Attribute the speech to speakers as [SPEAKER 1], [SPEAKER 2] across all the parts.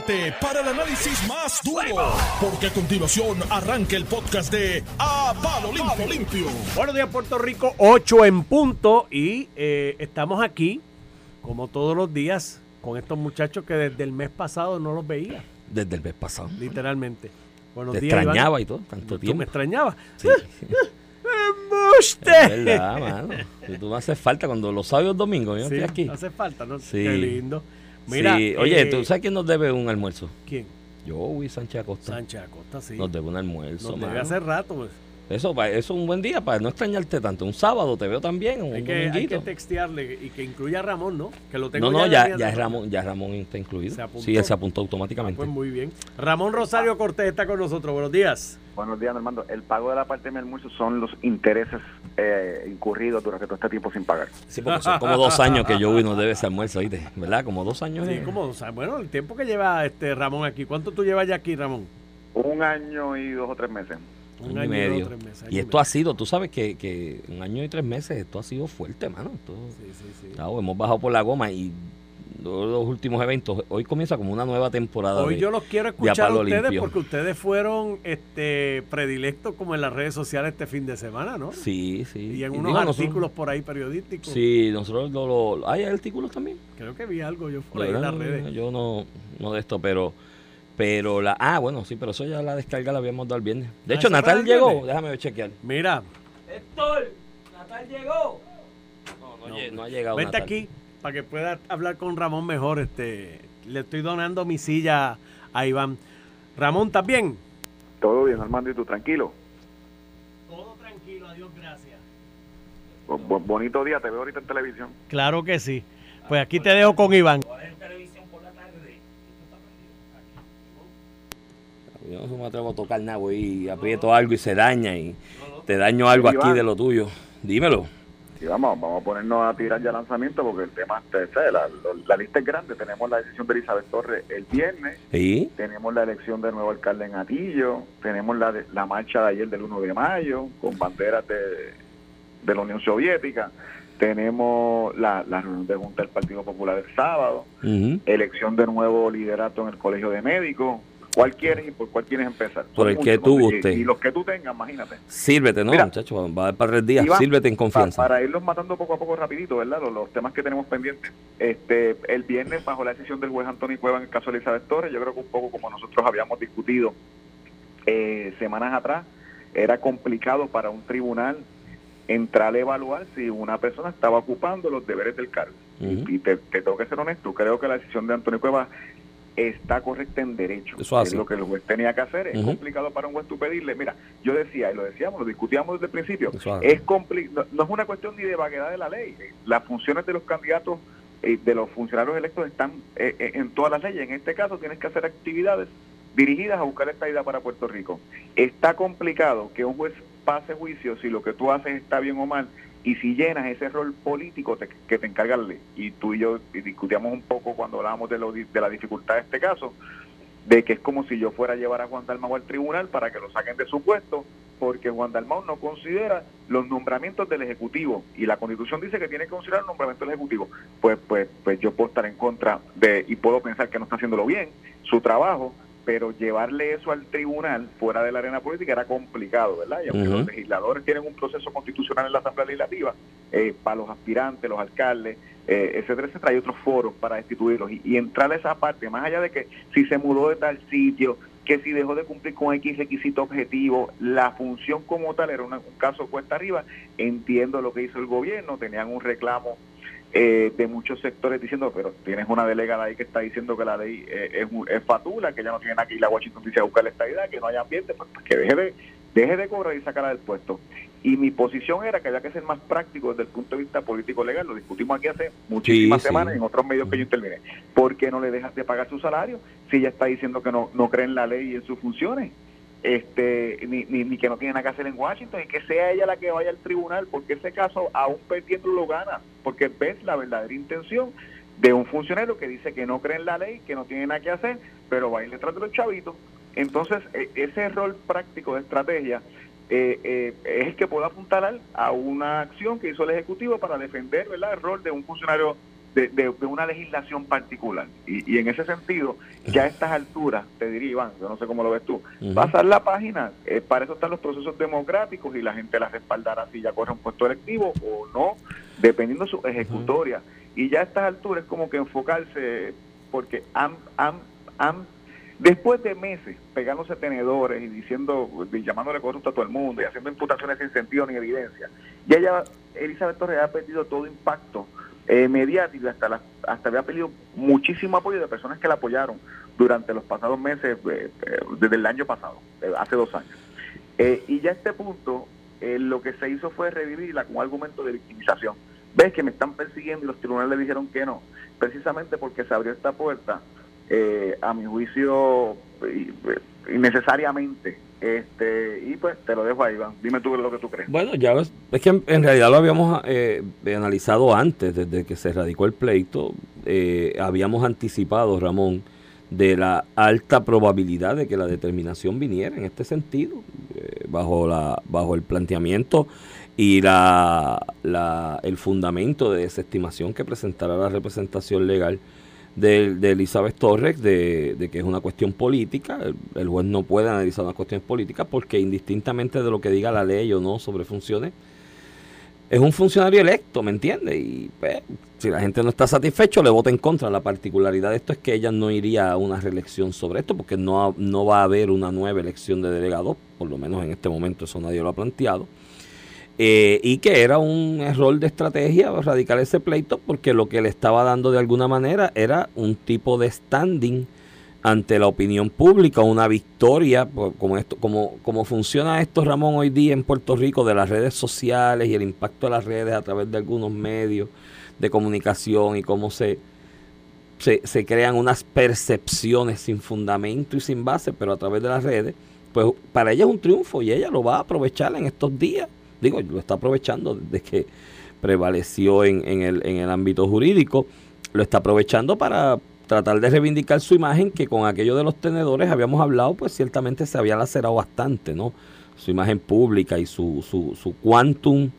[SPEAKER 1] prepárate para el análisis más duro, porque a continuación arranca el podcast de A Palo Limpio. Limpio.
[SPEAKER 2] Buenos días, Puerto Rico, 8 en punto. Y eh, estamos aquí, como todos los días, con estos muchachos que desde el mes pasado no los veía,
[SPEAKER 3] Desde el mes pasado.
[SPEAKER 2] literalmente. Buenos
[SPEAKER 3] Te
[SPEAKER 2] días, Iván.
[SPEAKER 3] extrañaba y todo, tanto
[SPEAKER 2] ¿Tú me
[SPEAKER 3] tiempo.
[SPEAKER 2] extrañabas?
[SPEAKER 3] Sí.
[SPEAKER 2] ¡Embuste!
[SPEAKER 3] Es verdad, mano. Tú me haces falta cuando los sábados domingos, yo
[SPEAKER 2] Sí,
[SPEAKER 3] estoy aquí.
[SPEAKER 2] hace falta, ¿no?
[SPEAKER 3] Sí.
[SPEAKER 2] Qué lindo. Mira,
[SPEAKER 3] Sí. Oye,
[SPEAKER 2] eh,
[SPEAKER 3] ¿tú sabes quién nos debe un almuerzo?
[SPEAKER 2] ¿Quién?
[SPEAKER 3] Yo, Luis Sánchez Acosta.
[SPEAKER 2] Sánchez Acosta, sí.
[SPEAKER 3] Nos debe un almuerzo,
[SPEAKER 2] Nos debe hace rato, pues.
[SPEAKER 3] Eso, eso es un buen día para no extrañarte tanto. Un sábado te veo también, un
[SPEAKER 2] Hay que, hay que textearle y que incluya a Ramón, ¿no? Que lo tengo
[SPEAKER 3] No, no, ya, ya es Ramón, ya Ramón está incluido.
[SPEAKER 2] ¿Se?
[SPEAKER 3] Sí, él se apuntó automáticamente.
[SPEAKER 2] Pues muy bien. Ramón Rosario Cortés está con nosotros. Buenos días.
[SPEAKER 4] Buenos días, Armando. El pago de la parte de mi almuerzo son los intereses eh, incurridos durante todo este tiempo sin pagar.
[SPEAKER 3] Sí, porque son como dos años que yo no debe ese almuerzo, ¿viste? ¿Verdad? Como dos años.
[SPEAKER 2] Sí,
[SPEAKER 3] eh.
[SPEAKER 2] como, o sea, bueno, el tiempo que lleva este Ramón aquí. ¿Cuánto tú llevas ya aquí, Ramón?
[SPEAKER 4] Un año y dos o tres meses.
[SPEAKER 2] Un
[SPEAKER 3] año y
[SPEAKER 2] dos,
[SPEAKER 3] medio.
[SPEAKER 2] tres meses,
[SPEAKER 3] Y esto ha sido, tú sabes que, que un año y tres meses, esto ha sido fuerte, mano. Esto,
[SPEAKER 2] Sí, sí, sí.
[SPEAKER 3] claro, hemos bajado por la goma y los, últimos eventos, hoy comienza como una nueva temporada.
[SPEAKER 2] Hoy
[SPEAKER 3] de-
[SPEAKER 2] yo los quiero escuchar a ustedes
[SPEAKER 3] Limpio.
[SPEAKER 2] porque ustedes fueron este predilectos como en las redes sociales este fin de semana, ¿no?
[SPEAKER 3] Sí, sí.
[SPEAKER 2] Y en
[SPEAKER 3] Y
[SPEAKER 2] unos
[SPEAKER 3] digo, nosotros-
[SPEAKER 2] artículos por ahí periodísticos.
[SPEAKER 3] Sí, nosotros lo, lo- ¿Hay artículos también?
[SPEAKER 2] Creo que vi algo yo por ahí en las redes.
[SPEAKER 3] Yo no, no de esto, pero... Pero la... Ah, bueno, sí, pero eso ya la descarga la habíamos dado el viernes. De
[SPEAKER 2] Ah,
[SPEAKER 3] hecho,
[SPEAKER 2] ¿eso fue
[SPEAKER 3] Natal llegó.
[SPEAKER 2] viernes?
[SPEAKER 3] Déjame chequear.
[SPEAKER 2] Mira,
[SPEAKER 3] Héctor, Natal llegó. No, no, no ha llegado
[SPEAKER 2] vente
[SPEAKER 3] Natal.
[SPEAKER 2] aquí para que pueda hablar con Ramón mejor. Este, le estoy donando mi silla a Iván. Ramón, ¿estás bien?
[SPEAKER 4] Todo bien, Armando, y tú tranquilo.
[SPEAKER 2] Todo tranquilo, adiós, gracias.
[SPEAKER 4] Bo- bo- bonito día, te veo ahorita en televisión.
[SPEAKER 2] Claro que sí. Pues aquí te dejo con Iván.
[SPEAKER 3] Yo no me atrevo a tocar nada, güey, y aprieto algo y se daña y te daño algo aquí de lo tuyo. Dímelo.
[SPEAKER 4] Y vamos, vamos a ponernos a tirar ya lanzamiento porque el tema, te sé, la, la lista es grande. Tenemos la decisión de Elizabeth Torres el viernes, tenemos la elección del nuevo alcalde en Atillo, tenemos la, de- la marcha de ayer del 1 de mayo con banderas de, de la Unión Soviética, tenemos la, la reunión de Junta del Partido Popular el sábado, elección de nuevo liderato en el Colegio de Médicos. ¿Cuál quieres y por cuál quieres empezar?
[SPEAKER 3] Por el que tú
[SPEAKER 4] y-
[SPEAKER 3] guste.
[SPEAKER 4] Y, los que tú tengas, imagínate.
[SPEAKER 3] Sírvete, ¿no,
[SPEAKER 4] Mira.
[SPEAKER 3] muchacho? Va a dar para tres días.
[SPEAKER 4] Iván,
[SPEAKER 3] Sírvete en confianza.
[SPEAKER 4] para irlos matando poco a poco rapidito, ¿verdad? Los, los temas que tenemos pendientes. Este, el viernes, bajo la decisión del juez Antonio Cueva en el caso de Elizabeth Torres, yo creo que un poco como nosotros habíamos discutido eh, semanas atrás, era complicado para un tribunal entrar a evaluar si una persona estaba ocupando los deberes del cargo. Y te, te tengo que ser honesto, creo que la decisión de Antonio Cueva está correcta en derecho.
[SPEAKER 3] Eso
[SPEAKER 4] es lo que el juez tenía que hacer. Es complicado para un juez tú pedirle. Mira, yo decía, y lo decíamos, lo discutíamos desde el principio, es compli- no, no es una cuestión ni de vaguedad de la ley. Las funciones de los candidatos, eh, de los funcionarios electos están eh, eh, en todas las leyes. En este caso tienes que hacer actividades dirigidas a buscar esta idea para Puerto Rico. Está complicado que un juez pase juicio si lo que tú haces está bien o mal y si llenas ese rol político te- que te encarga la ley. Y tú y yo discutíamos un poco cuando hablábamos de, lo de la dificultad de este caso, de que es como si yo fuera a llevar a Juan Dalmau al tribunal para que lo saquen de su puesto, porque Juan Dalmau no considera los nombramientos del Ejecutivo y la Constitución dice que tiene que considerar el nombramiento del Ejecutivo. Pues, pues, pues yo puedo estar en contra de, y puedo pensar que no está haciéndolo bien, su trabajo, pero llevarle eso al tribunal fuera de la arena política era complicado, ¿verdad? Y aunque los legisladores tienen un proceso constitucional en la Asamblea Legislativa, eh, para los aspirantes, los alcaldes, eh, etcétera, etcétera, hay otros foros para destituirlos. Y, y entrar a esa parte, más allá de que si se mudó de tal sitio, que si dejó de cumplir con X requisito objetivo, la función como tal era una- un caso cuesta arriba, entiendo lo que hizo el gobierno, tenían un reclamo eh, de muchos sectores diciendo, pero tienes una delegada ahí que está diciendo que la ley eh, es, es fatula, que ya no tiene nada que ir a Washington DC a buscar esta idea, que no hay ambiente, pues, pues que deje de, deje de cobrar y sacarla del puesto. Y mi posición era que había que ser más práctico desde el punto de vista político-legal. Lo discutimos aquí hace muchísimas
[SPEAKER 3] Sí, sí.
[SPEAKER 4] semanas en otros medios que yo intervine. ¿Por qué no le dejas de pagar su salario si ella está diciendo que no, no cree en la ley y en sus funciones? Este ni, ni, que no tiene nada que hacer en Washington y que sea ella la que vaya al tribunal, porque ese caso, aún perdiendo, lo gana, porque ves la verdadera intención de un funcionario que dice que no cree en la ley, que no tiene nada que hacer, pero va a ir detrás de los chavitos. Entonces, e- ese rol práctico de estrategia eh, eh, es el que puede apuntalar a una acción que hizo el Ejecutivo para defender ¿verdad? el rol de un funcionario de, de, una legislación particular. Y, y, en ese sentido, ya a estas alturas, te diría Iván, yo no sé cómo lo ves tú, pasar la página, eh, para eso están los procesos democráticos y la gente la respaldará si ya corre un puesto electivo o no, dependiendo de su ejecutoria. Y ya a estas alturas es como que enfocarse, porque han, han, han Después de meses pegándose tenedores y diciendo, y llamándole corrupto a todo el mundo y haciendo imputaciones sin sentido ni evidencia, ya ella, Elizabeth Torres ha perdido todo impacto eh, mediático, hasta, hasta había pedido muchísimo apoyo de personas que la apoyaron durante los pasados meses, eh, eh, desde el año pasado, hace dos años. y ya a este punto, lo que se hizo fue revivirla con un argumento de victimización. Ves que me están persiguiendo y los tribunales le dijeron que no, precisamente porque se abrió esta puerta eh, a mi juicio, innecesariamente. Este, y pues te lo dejo ahí, Iván. Dime tú lo que tú crees.
[SPEAKER 3] Bueno, ya ves, es que en, realidad lo habíamos eh, analizado antes, desde que se radicó el pleito. Eh, habíamos anticipado, Ramón, de la alta probabilidad de que la determinación viniera en este sentido, bajo, la, bajo el planteamiento y la, la, el fundamento de desestimación que presentará la representación legal de, de Elizabeth Torres de, que es una cuestión política. El, juez no puede analizar una cuestión política porque indistintamente de lo que diga la ley o no sobre funciones, es un funcionario electo, ¿me entiende? Y pues, si la gente no está satisfecho, le vota en contra. La particularidad de esto es que ella no iría a una reelección sobre esto porque no, no va a haber una nueva elección de delegados, por lo menos en este momento eso nadie lo ha planteado. Eh, y que era un error de estrategia radical ese pleito porque lo que le estaba dando de alguna manera era un tipo de standing ante la opinión pública, una victoria, como, esto, como, como funciona esto, Ramón, hoy día en Puerto Rico, de las redes sociales y el impacto de las redes a través de algunos medios de comunicación y cómo se, se, se crean unas percepciones sin fundamento y sin base, pero a través de las redes, pues para ella es un triunfo y ella lo va a aprovechar en estos días digo, lo está aprovechando desde que prevaleció en, en, el, en el ámbito jurídico, lo está aprovechando para tratar de reivindicar su imagen que con aquello de los tenedores habíamos hablado, pues ciertamente se había lacerado bastante, ¿no? Su imagen pública y su, su, su quantum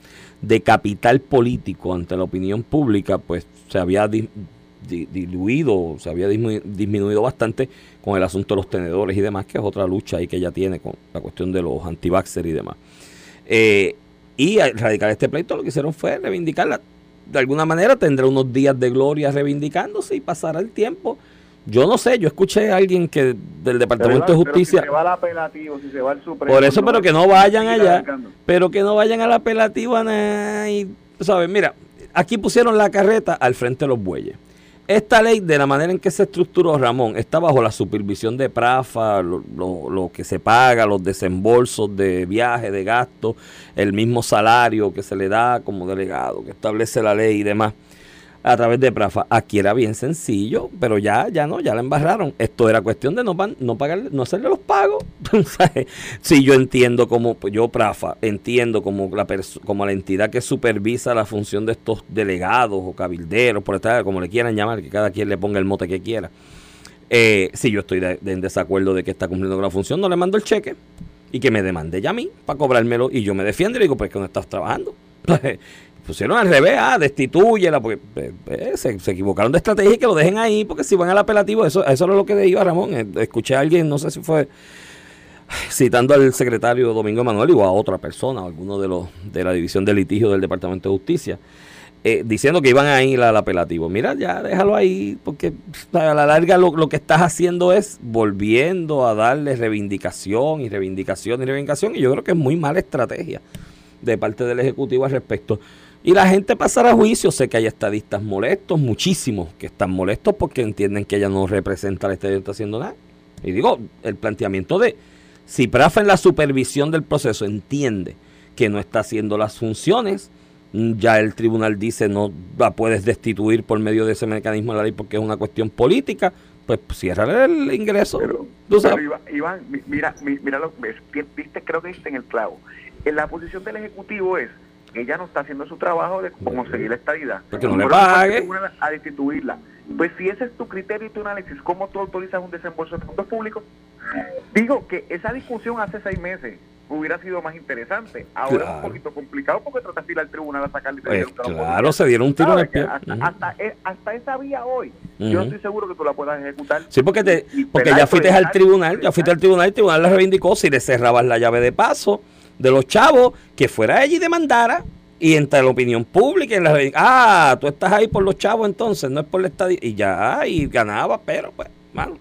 [SPEAKER 3] de capital político ante la opinión pública, pues se había diluido, se había disminuido bastante con el asunto de los tenedores y demás, que es otra lucha ahí que ella tiene con la cuestión de los anti y demás. Eh, y al radicar este pleito lo que hicieron fue reivindicarla. De alguna manera tendrá unos días de gloria reivindicándose y pasará el tiempo. Yo no sé, yo escuché a alguien que del Departamento de Justicia.
[SPEAKER 4] si se va al apelativo, si se va al
[SPEAKER 3] Supremo. Por eso, pero que no vayan allá. Pero que no vayan al apelativo a y, ¿sabes? Mira, aquí pusieron la carreta al frente de los bueyes. Esta ley, de la manera en que se estructuró Ramón, está bajo la supervisión de Prafa, lo, que se paga, los desembolsos de viaje, de gasto, el mismo salario que se le da como delegado, que establece la ley y demás a través de Prafa. Aquí era bien sencillo, pero ya, ya no, ya la embarraron. Esto era cuestión de no, no pagarle, no hacerle los pagos. si yo entiendo como, pues yo Prafa, entiendo como la, como la entidad que supervisa la función de estos delegados o cabilderos, por estar, como le quieran llamar, que cada quien le ponga el mote que quiera. Eh, si yo estoy en desacuerdo de que está cumpliendo con la función, no le mando el cheque y que me demande ya a mí para cobrármelo y yo me defiendo y le digo, pues que no estás trabajando. pusieron al revés, ah, destitúyela, porque eh, eh, se, equivocaron de estrategia y que lo dejen ahí, porque si van al apelativo, eso, eso era lo que iba Ramón. Eh, escuché a alguien, no sé si fue citando al secretario Domingo Manuel o a otra persona, o alguno de los de la división de litigio del Departamento de Justicia, diciendo que iban a ir al apelativo. Mira, ya déjalo ahí, porque a la larga lo, lo que estás haciendo es volviendo a darle reivindicación y reivindicación y reivindicación, y yo creo que es muy mala estrategia de parte del Ejecutivo al respecto. Y la gente pasará a juicio. Sé que hay estadistas molestos, muchísimos que están molestos porque entienden que ella no representa al Estado y no está haciendo nada. Y digo, el planteamiento de si Prafa en la supervisión del proceso entiende que no está haciendo las funciones, ya el tribunal dice no la puedes destituir por medio de ese mecanismo de la ley porque es una cuestión política, pues cierra el ingreso.
[SPEAKER 4] Pero, Iván, mira, mira lo que viste, creo que viste en el clavo. En la posición del Ejecutivo es ella no está haciendo su trabajo de conseguir la estabilidad.
[SPEAKER 3] Porque no le pague.
[SPEAKER 4] A destituirla. Pues si ese es tu criterio y tu análisis, ¿cómo tú autorizas un desembolso de fondos públicos? Digo que esa discusión hace seis meses hubiera sido más interesante. Ahora es un poquito complicado porque trataste de ir al tribunal a sacarle y
[SPEAKER 3] Pues, claro, se dieron un tiro.
[SPEAKER 4] Que
[SPEAKER 3] pie.
[SPEAKER 4] Hasta,
[SPEAKER 3] Ujú.
[SPEAKER 4] hasta, hasta esa vía hoy, yo
[SPEAKER 3] Ujú.
[SPEAKER 4] estoy seguro que tú la puedas ejecutar.
[SPEAKER 3] Sí, porque, te,
[SPEAKER 4] Y- y
[SPEAKER 3] porque ya fuiste al tribunal, ya fuiste al tribunal, el tribunal le reivindicó si le cerrabas la llave de paso de los chavos, que fuera allí y demandara, y entre la opinión pública, y la ah, tú estás ahí por los chavos entonces, no es por la estadía, y ya, y ganaba, pero pues, mano.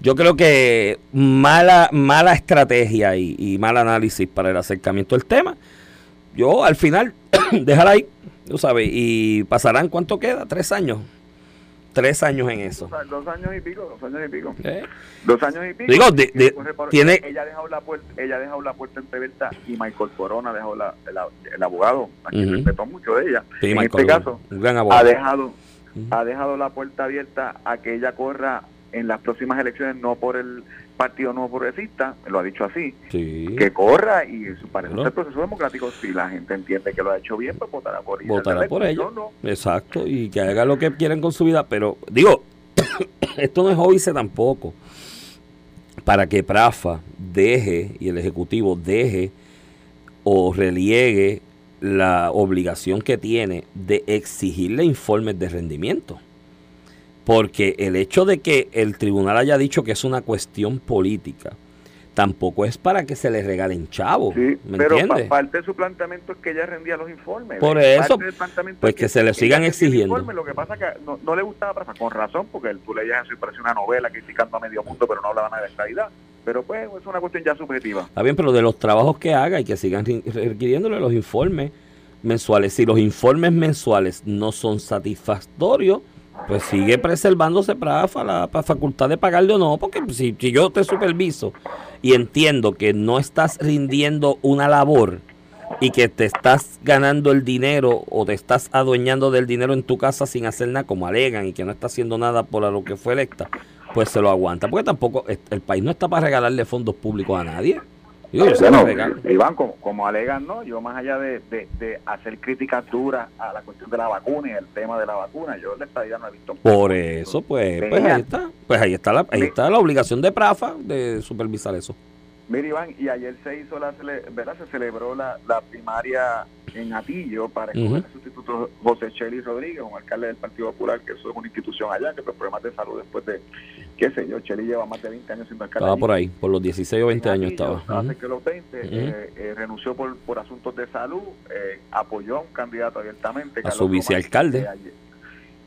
[SPEAKER 3] Yo creo que mala, mala estrategia y, mal análisis para el acercamiento del tema. Yo al final, déjala ahí, tú sabes, y pasarán cuánto queda, tres años. Tres años en eso.
[SPEAKER 4] Dos años y pico, dos años y pico.
[SPEAKER 3] ¿Eh?
[SPEAKER 4] Dos años y pico.
[SPEAKER 3] Digo, de- tiene-
[SPEAKER 4] ella ha dejado la puerta, ella ha dejado la puerta entreabierta y Michael Corona ha dejado la, la- el abogado, a quien
[SPEAKER 3] Ujú.
[SPEAKER 4] respetó mucho de ella.
[SPEAKER 3] Sí,
[SPEAKER 4] en
[SPEAKER 3] Michael,
[SPEAKER 4] este caso,
[SPEAKER 3] un gran
[SPEAKER 4] ha dejado, ha dejado la puerta abierta a que ella corra en las próximas elecciones, no por el Partido Nuevo Progresista, lo ha dicho así,
[SPEAKER 3] Sí.
[SPEAKER 4] que corra y su parece
[SPEAKER 3] Claro.
[SPEAKER 4] el proceso democrático, si la gente entiende que lo ha hecho bien, pues votará por ella.
[SPEAKER 3] Votará por ella.
[SPEAKER 4] No, no.
[SPEAKER 3] Exacto, y que haga lo que quieran con su vida, pero digo, esto no es óbice tampoco. Para que Prafa deje y el Ejecutivo deje o reliegue la obligación que tiene de exigirle informes de rendimiento. Porque el hecho de que el tribunal haya dicho que es una cuestión política, tampoco es para que se le regalen chavos.
[SPEAKER 4] Sí,
[SPEAKER 3] ¿Me
[SPEAKER 4] pero
[SPEAKER 3] entiendes?
[SPEAKER 4] parte de su planteamiento es que ella rendía los informes.
[SPEAKER 3] Por eso, pues
[SPEAKER 4] es
[SPEAKER 3] que se le sigan exigiendo.
[SPEAKER 4] informe, Lo que pasa es que no, no le gustaba con razón, porque tú leías eso y parecía una novela criticando a medio mundo, pero no hablaba nada de estabilidad. Pero pues es una cuestión ya subjetiva.
[SPEAKER 3] Está bien, pero de los trabajos que haga y que sigan re- requiriéndole los informes mensuales. Si los informes mensuales no son satisfactorios, pues sigue preservándose para la facultad de pagarle o no, porque si, si yo te superviso y entiendo que no estás rindiendo una labor y que te estás ganando el dinero o te estás adueñando del dinero en tu casa sin hacer nada como alegan y que no está haciendo nada por lo que fue electa, pues se lo aguanta, porque tampoco el país no está para regalarle fondos públicos a nadie.
[SPEAKER 4] Bueno,
[SPEAKER 3] regalo.
[SPEAKER 4] Iván, como, como alegan, ¿no? Yo más allá de, de, de hacer críticas duras a la cuestión de la vacuna y el tema de la vacuna, yo la estadía no he visto.
[SPEAKER 3] Por eso, pues, pues ahí está. Pues ahí está la, ahí está la obligación de Prafa de supervisar eso.
[SPEAKER 4] Mira, Iván, y ayer se hizo la, ¿verdad? Se celebró la, la primaria en Atillo para escoger
[SPEAKER 3] Ujú.
[SPEAKER 4] el sustituto José Chely Rodríguez, un alcalde del Partido Popular, que eso es una institución allá, que por problemas de salud después de, qué sé yo, Chely lleva más de 20 años siendo alcalde.
[SPEAKER 3] Estaba
[SPEAKER 4] allí.
[SPEAKER 3] por ahí, por los 16 o 20
[SPEAKER 4] en
[SPEAKER 3] años estaba.
[SPEAKER 4] Hace que los 20,
[SPEAKER 3] Ujú.
[SPEAKER 4] eh, eh, renunció por, por asuntos de salud, eh, apoyó a un candidato abiertamente.
[SPEAKER 3] A su
[SPEAKER 4] Román,
[SPEAKER 3] vicealcalde.
[SPEAKER 4] Ayer,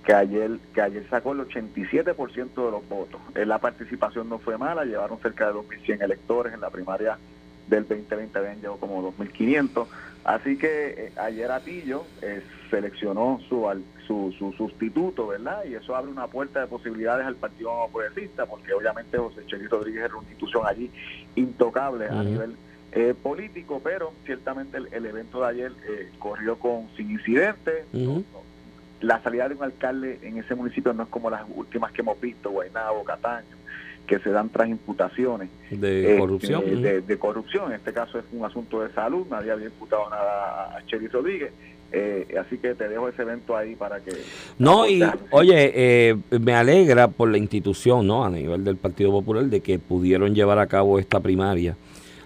[SPEAKER 4] que ayer, que ayer sacó el 87% de los votos. Eh, la participación no fue mala, llevaron cerca de 2.100 electores en la primaria del 2020, habían llegado como 2.500. Así que eh, ayer Atillo eh, seleccionó su, al- su, su sustituto, ¿verdad? Y eso abre una puerta de posibilidades al Partido Nuevo Progresista, porque obviamente José Chely Rodríguez era una institución allí intocable a nivel eh, político, pero ciertamente el, el evento de ayer eh, corrió con sin incidentes.
[SPEAKER 3] Ujú.
[SPEAKER 4] La salida de un alcalde en ese municipio no es como las últimas que hemos visto, Guaynabo, Cataño, que se dan tras imputaciones
[SPEAKER 3] De
[SPEAKER 4] eh,
[SPEAKER 3] corrupción.
[SPEAKER 4] de, de corrupción. En este caso es un asunto de salud, nadie había imputado nada a Chely Rodríguez. Eh, así que te dejo ese evento ahí para que...
[SPEAKER 3] No, y oye, eh, me alegra por la institución, ¿no? A nivel del Partido Popular, de que pudieron llevar a cabo esta primaria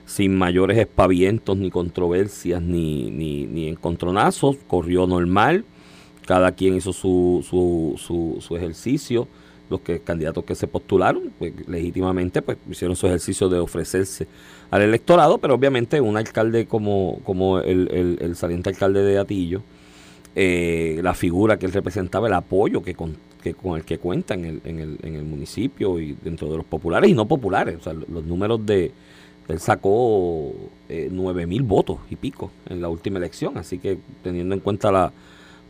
[SPEAKER 3] sin mayores espavientos, ni controversias, ni, ni, ni encontronazos. Corrió normal, cada quien hizo su, su, su, su ejercicio. Los que, candidatos que se postularon, pues legítimamente, pues hicieron su ejercicio de ofrecerse al electorado, pero obviamente un alcalde como, como el, el, el saliente alcalde de Atillo, eh, la figura que él representaba, el apoyo que con, que con el que cuenta en el, en, el, en el municipio y dentro de los populares y no populares. O sea, lo- los números de... Él sacó eh, 9 mil votos y pico en la última elección, así que teniendo en cuenta la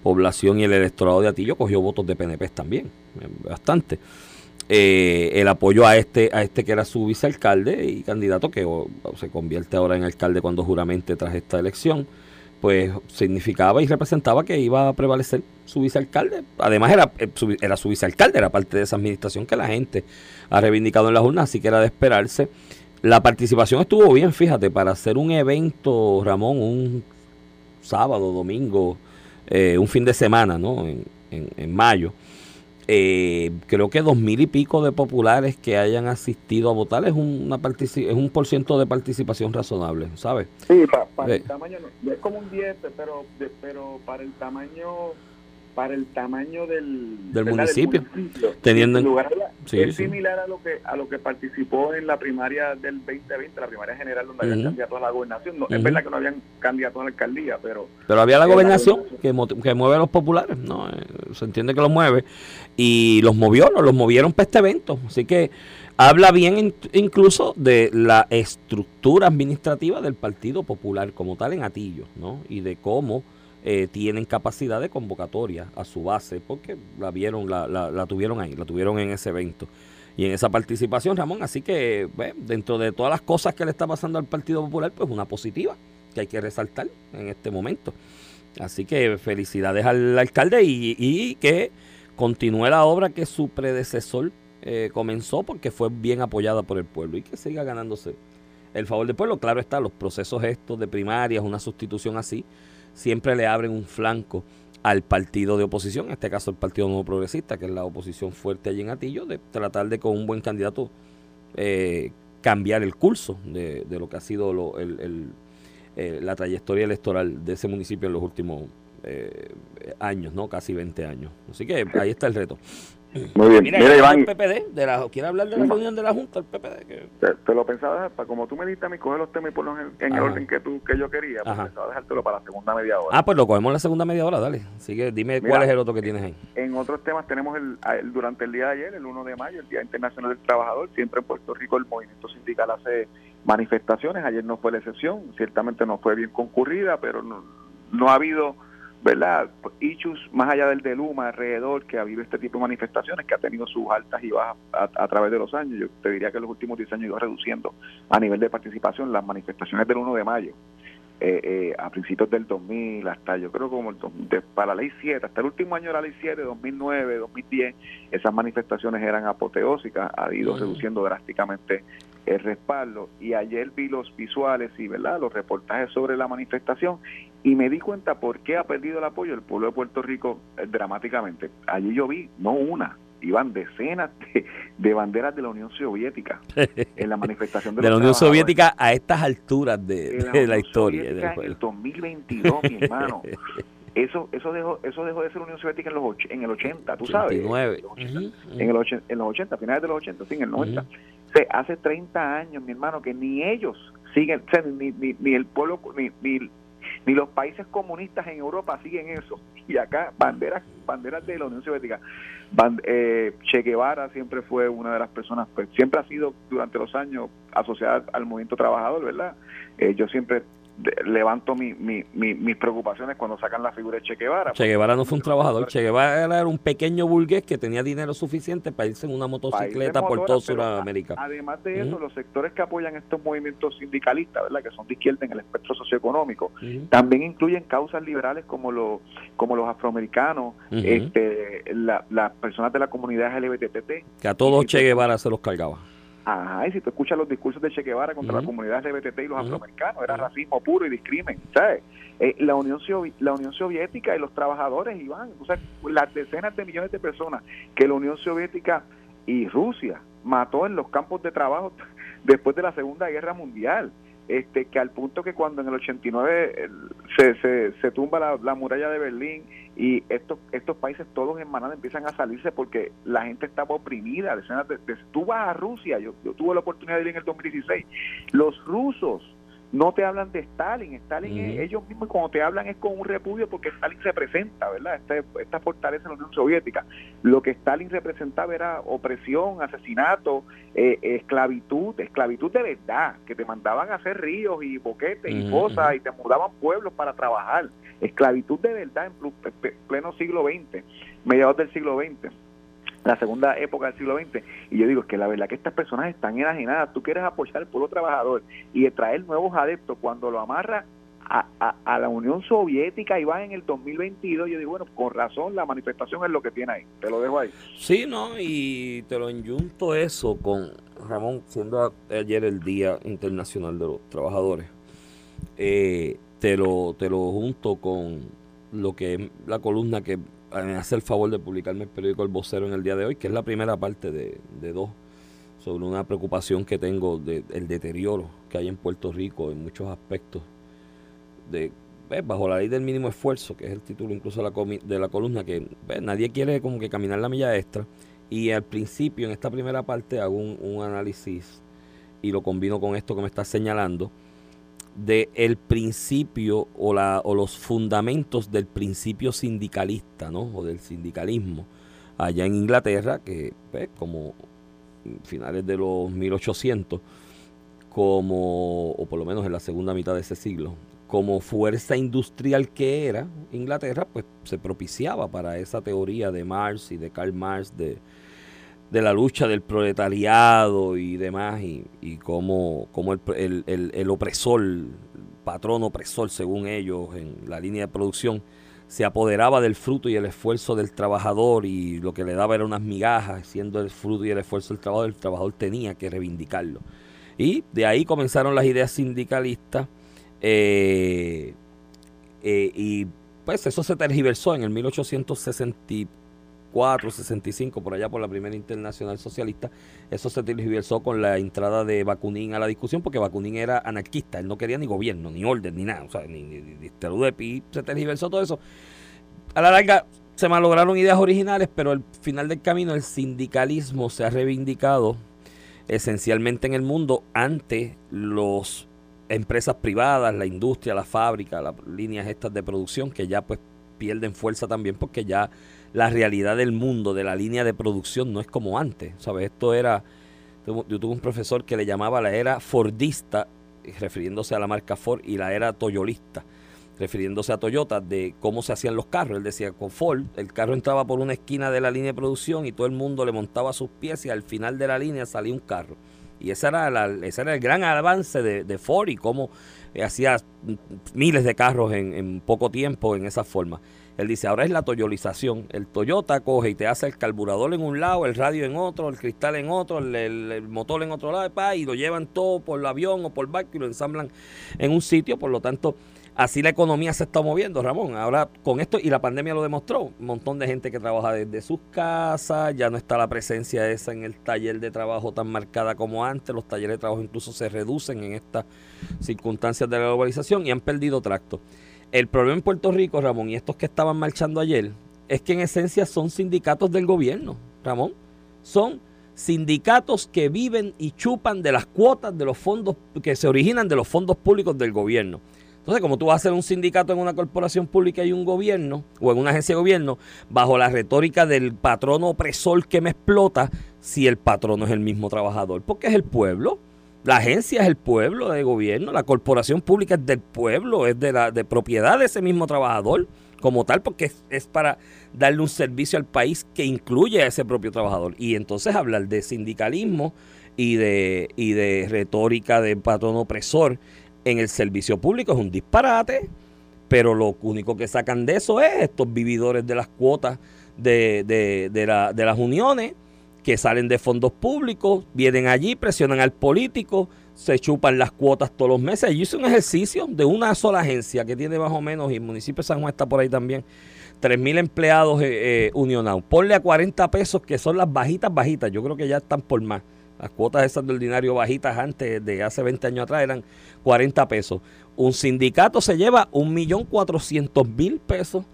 [SPEAKER 3] población y el electorado de Atillo, cogió votos de PNP también, bastante. Eh, el apoyo a este a este que era su vicealcalde y candidato que se convierte ahora en alcalde cuando juramente tras esta elección pues significaba y representaba que iba a prevalecer su vicealcalde. Además era, eh, era su vicealcalde, era parte de esa administración que la gente ha reivindicado en las urnas, así que era de esperarse. La participación estuvo bien, fíjate, para hacer un evento, Ramón, un sábado, domingo, eh, un fin de semana, ¿no? En, en, en mayo. eh, creo que dos mil y pico de populares que hayan asistido a votar es, una es un por ciento de participación razonable, ¿sabes?
[SPEAKER 4] Sí, para el tamaño, no, es como un 10, pero, pero para el tamaño para el tamaño del,
[SPEAKER 3] del, municipio, teniendo en
[SPEAKER 4] lugar es similar a lo que a lo que participó en la primaria del 2020 la primaria general donde había candidatos a la gobernación. No, es verdad que no habían candidatos a la alcaldía pero
[SPEAKER 3] pero había la gobernación, que, que mueve a los populares no eh, se entiende que los mueve. Y los movió no los movieron para este evento. Así que habla bien incluso de la estructura administrativa del Partido Popular como tal en Atillo no y de cómo eh, tienen capacidad de convocatoria a su base, porque la vieron, la, la, tuvieron ahí, la tuvieron en ese evento y en esa participación, Ramón. Así que dentro de todas las cosas que le está pasando al Partido Popular, pues una positiva que hay que resaltar en este momento. Así que felicidades al alcalde y, que continúe la obra que su predecesor eh, comenzó porque fue bien apoyada por el pueblo y que siga ganándose el favor del pueblo. Claro está, los procesos estos de primarias, una sustitución así, siempre le abren un flanco al partido de oposición, en este caso el Partido Nuevo Progresista, que es la oposición fuerte allí en Atillo, de tratar de con un buen candidato eh, cambiar el curso de, lo que ha sido el, eh, la trayectoria electoral de ese municipio en los últimos eh, años, ¿no? Casi 20 años. Así que ahí está el reto.
[SPEAKER 4] Muy bien. Mira, Iván.
[SPEAKER 3] El PPD, de la, ¿Quiere hablar de la reunión de la Junta, el PPD? Que...
[SPEAKER 4] Te, lo pensaba dejar, como tú me diste a mí, coger los temas y ponlos en, el orden que tú que yo quería, pues pensaba dejártelo para la segunda media hora.
[SPEAKER 3] Ah, pues lo cogemos en la segunda media hora, dale. Sigue, dime cuál es el otro que tienes ahí.
[SPEAKER 4] En otros temas tenemos el, durante el día de ayer, el 1 de mayo, el Día Internacional del Trabajador, siempre en Puerto Rico el movimiento sindical hace manifestaciones, ayer no fue la excepción, ciertamente no fue bien concurrida, pero no, no ha habido ¿verdad? Issues más allá del de Luma alrededor que ha habido este tipo de manifestaciones que ha tenido sus altas y bajas a, través de los años. Yo te diría que en los últimos 10 años ido reduciendo a nivel de participación las manifestaciones del 1 de mayo. Eh, eh, a principios del 2000 hasta yo creo como el, para la ley 7 hasta el último año de la ley 7 2009 2010 esas manifestaciones eran apoteósicas ha ido reduciendo drásticamente el respaldo. Y ayer vi los visuales y verdad los reportajes sobre la manifestación y me di cuenta por qué ha perdido el apoyo el pueblo de Puerto Rico eh, dramáticamente. Allí yo vi, no una, iban decenas de, banderas de la Unión Soviética en la manifestación
[SPEAKER 3] de, la Unión Soviética a estas alturas de, la, historia.
[SPEAKER 4] en el 2022, mi hermano. Eso eso dejó eso dejó de ser Unión Soviética en los en el 80, tú sabes. En, el en los 80, finales de los 80, sí, en el 90. hace 30 años, mi hermano, que ni ellos siguen, ni, ni, ni el pueblo, ni, ni ni los países comunistas en Europa siguen eso. Y acá banderas banderas de la Unión Soviética. Eh, che Guevara siempre fue una de las personas, pues siempre ha sido durante los años asociada al movimiento trabajador, ¿verdad? Eh, yo siempre levanto mi, mi, mis preocupaciones cuando sacan la figura de Che Guevara.
[SPEAKER 3] Che Guevara no fue un trabajador, Che Guevara era un pequeño burgués que tenía dinero suficiente para irse en una motocicleta por todo Sudamérica.
[SPEAKER 4] Además de eso, los sectores que apoyan estos movimientos sindicalistas, ¿verdad? que son de izquierda en el espectro socioeconómico, también incluyen causas liberales como, los como los afroamericanos, este, las personas de la comunidad LGBTT.
[SPEAKER 3] Que a todos Che Guevara se los cargaba.
[SPEAKER 4] Ajá, y si tú escuchas los discursos de Che Guevara contra la comunidad LGBT y los afroamericanos, era racismo puro y discrimen, ¿sabes? Eh, la, Unión la Unión Soviética y los trabajadores, Iván, o sea, las decenas de millones de personas que la Unión Soviética y Rusia mató en los campos de trabajo después de la Segunda Guerra Mundial este que al punto que cuando en el 89 se, se, se tumba la, muralla de Berlín y estos estos países todos en manada empiezan a salirse porque la gente estaba oprimida. tú vas a Rusia, yo, yo tuve la oportunidad de ir en el 2016, los rusos no te hablan de Stalin. Stalin, ellos mismos cuando te hablan es con un repudio porque Stalin representa, ¿verdad? Este, esta fortaleza de la Unión Soviética. Lo que Stalin representaba era opresión, asesinato, eh, esclavitud, esclavitud de verdad, que te mandaban a hacer ríos y boquetes y cosas y te mudaban pueblos para trabajar. Esclavitud de verdad en pleno siglo XX, mediados del siglo XX la segunda época del siglo XX. Y yo digo, es que la verdad que estas personas están enajenadas. Tú quieres apoyar al pueblo trabajador y traer nuevos adeptos cuando lo amarra a, a, la Unión Soviética y va en el 2022. Yo digo, bueno, con razón, la manifestación es lo que tiene ahí. Te lo dejo ahí.
[SPEAKER 3] Sí, no, y te lo enyunto eso con Ramón, siendo ayer el Día Internacional de los Trabajadores. Eh, te, lo, te lo junto con lo que es la columna que me hace el favor de publicarme el periódico El Vocero en el día de hoy, que es la primera parte de, de dos, sobre una preocupación que tengo del deterioro que hay en Puerto Rico en muchos aspectos, de bajo la ley del mínimo esfuerzo, que es el título incluso de la, de la columna, que nadie quiere como que caminar la milla extra. Y al principio, en esta primera parte, hago un, análisis y lo combino con esto que me está señalando, de el principio o, la, o los fundamentos del principio sindicalista, ¿no? O del sindicalismo allá en Inglaterra, que pues, como finales de los 1800, como, o por lo menos en la segunda mitad de ese siglo, como fuerza industrial que era Inglaterra, pues se propiciaba para esa teoría de Marx y de Karl Marx de, la lucha del proletariado y demás, y, y cómo, el, el, opresor, el patrón opresor según ellos en la línea de producción, se apoderaba del fruto y el esfuerzo del trabajador y lo que le daba era unas migajas, siendo el fruto y el esfuerzo del trabajador, el trabajador tenía que reivindicarlo. Y de ahí comenzaron las ideas sindicalistas eh, eh, y pues eso se tergiversó en el 1864, 65, por allá por la primera internacional socialista. Eso se tergiversó con la entrada de Bakunin a la discusión, porque Bakunin era anarquista, él no quería ni gobierno, ni orden, ni nada, o sea, ni, ni, se tergiversó todo eso. A la larga se malograron ideas originales, pero al final del camino el sindicalismo se ha reivindicado esencialmente en el mundo ante los empresas privadas, la industria, la fábrica, las líneas estas de producción que ya pues pierden fuerza también porque ya la realidad del mundo de la línea de producción no es como antes, ¿sabes? Esto era, yo tuve un profesor que le llamaba la era Fordista, refiriéndose a la marca Ford, y la era Toyolista, refiriéndose a Toyota, de cómo se hacían los carros. Él decía, con Ford, el carro entraba por una esquina de la línea de producción y todo el mundo le montaba sus pies y al final de la línea salía un carro. Y ese era, la, ese era el gran avance de, de Ford y cómo hacía miles de carros en, poco tiempo en esa forma. Él dice, ahora es la toyolización. El Toyota coge y te hace el carburador en un lado, el radio en otro, el cristal en otro, el, motor en otro lado, y lo llevan todo por el avión o por barco y lo ensamblan en un sitio. Por lo tanto, Así la economía se está moviendo, Ramón. Ahora con esto, y la pandemia lo demostró, un montón de gente que trabaja desde sus casas, ya no está la presencia esa en el taller de trabajo tan marcada como antes, los talleres de trabajo incluso se reducen en estas circunstancias de la globalización y han perdido tracto. El problema en Puerto Rico, Ramón, y estos que estaban marchando ayer, es que en esencia son sindicatos del gobierno, Ramón. Son sindicatos que viven y chupan de las cuotas de los fondos que se originan de los fondos públicos del gobierno. Entonces, como tú vas a hacer un sindicato en una corporación pública y un gobierno, o en una agencia de gobierno, bajo la retórica del patrono opresor que me explota, si el patrono es el mismo trabajador, porque es el pueblo. La agencia es el pueblo de gobierno, la corporación pública es del pueblo, es de la de propiedad de ese mismo trabajador como tal, porque es, es, para darle un servicio al país que incluye a ese propio trabajador. Y entonces hablar de sindicalismo y de, y de retórica de patrón opresor en el servicio público es un disparate, pero lo único que sacan de eso es estos vividores de las cuotas de, de, de, de las uniones que salen de fondos públicos, vienen allí, presionan al político, se chupan las cuotas todos los meses. Yo hice un ejercicio de una sola agencia que tiene más o menos, y el municipio de San Juan está por ahí también, 3.000 empleados eh, eh, unionados. Ponle a 40 pesos, que son las bajitas, bajitas. Yo creo que ya están por más. Las cuotas esas de ordinario bajitas antes de hace 20 años atrás eran 40 pesos. Un sindicato se lleva 1.400.000 pesos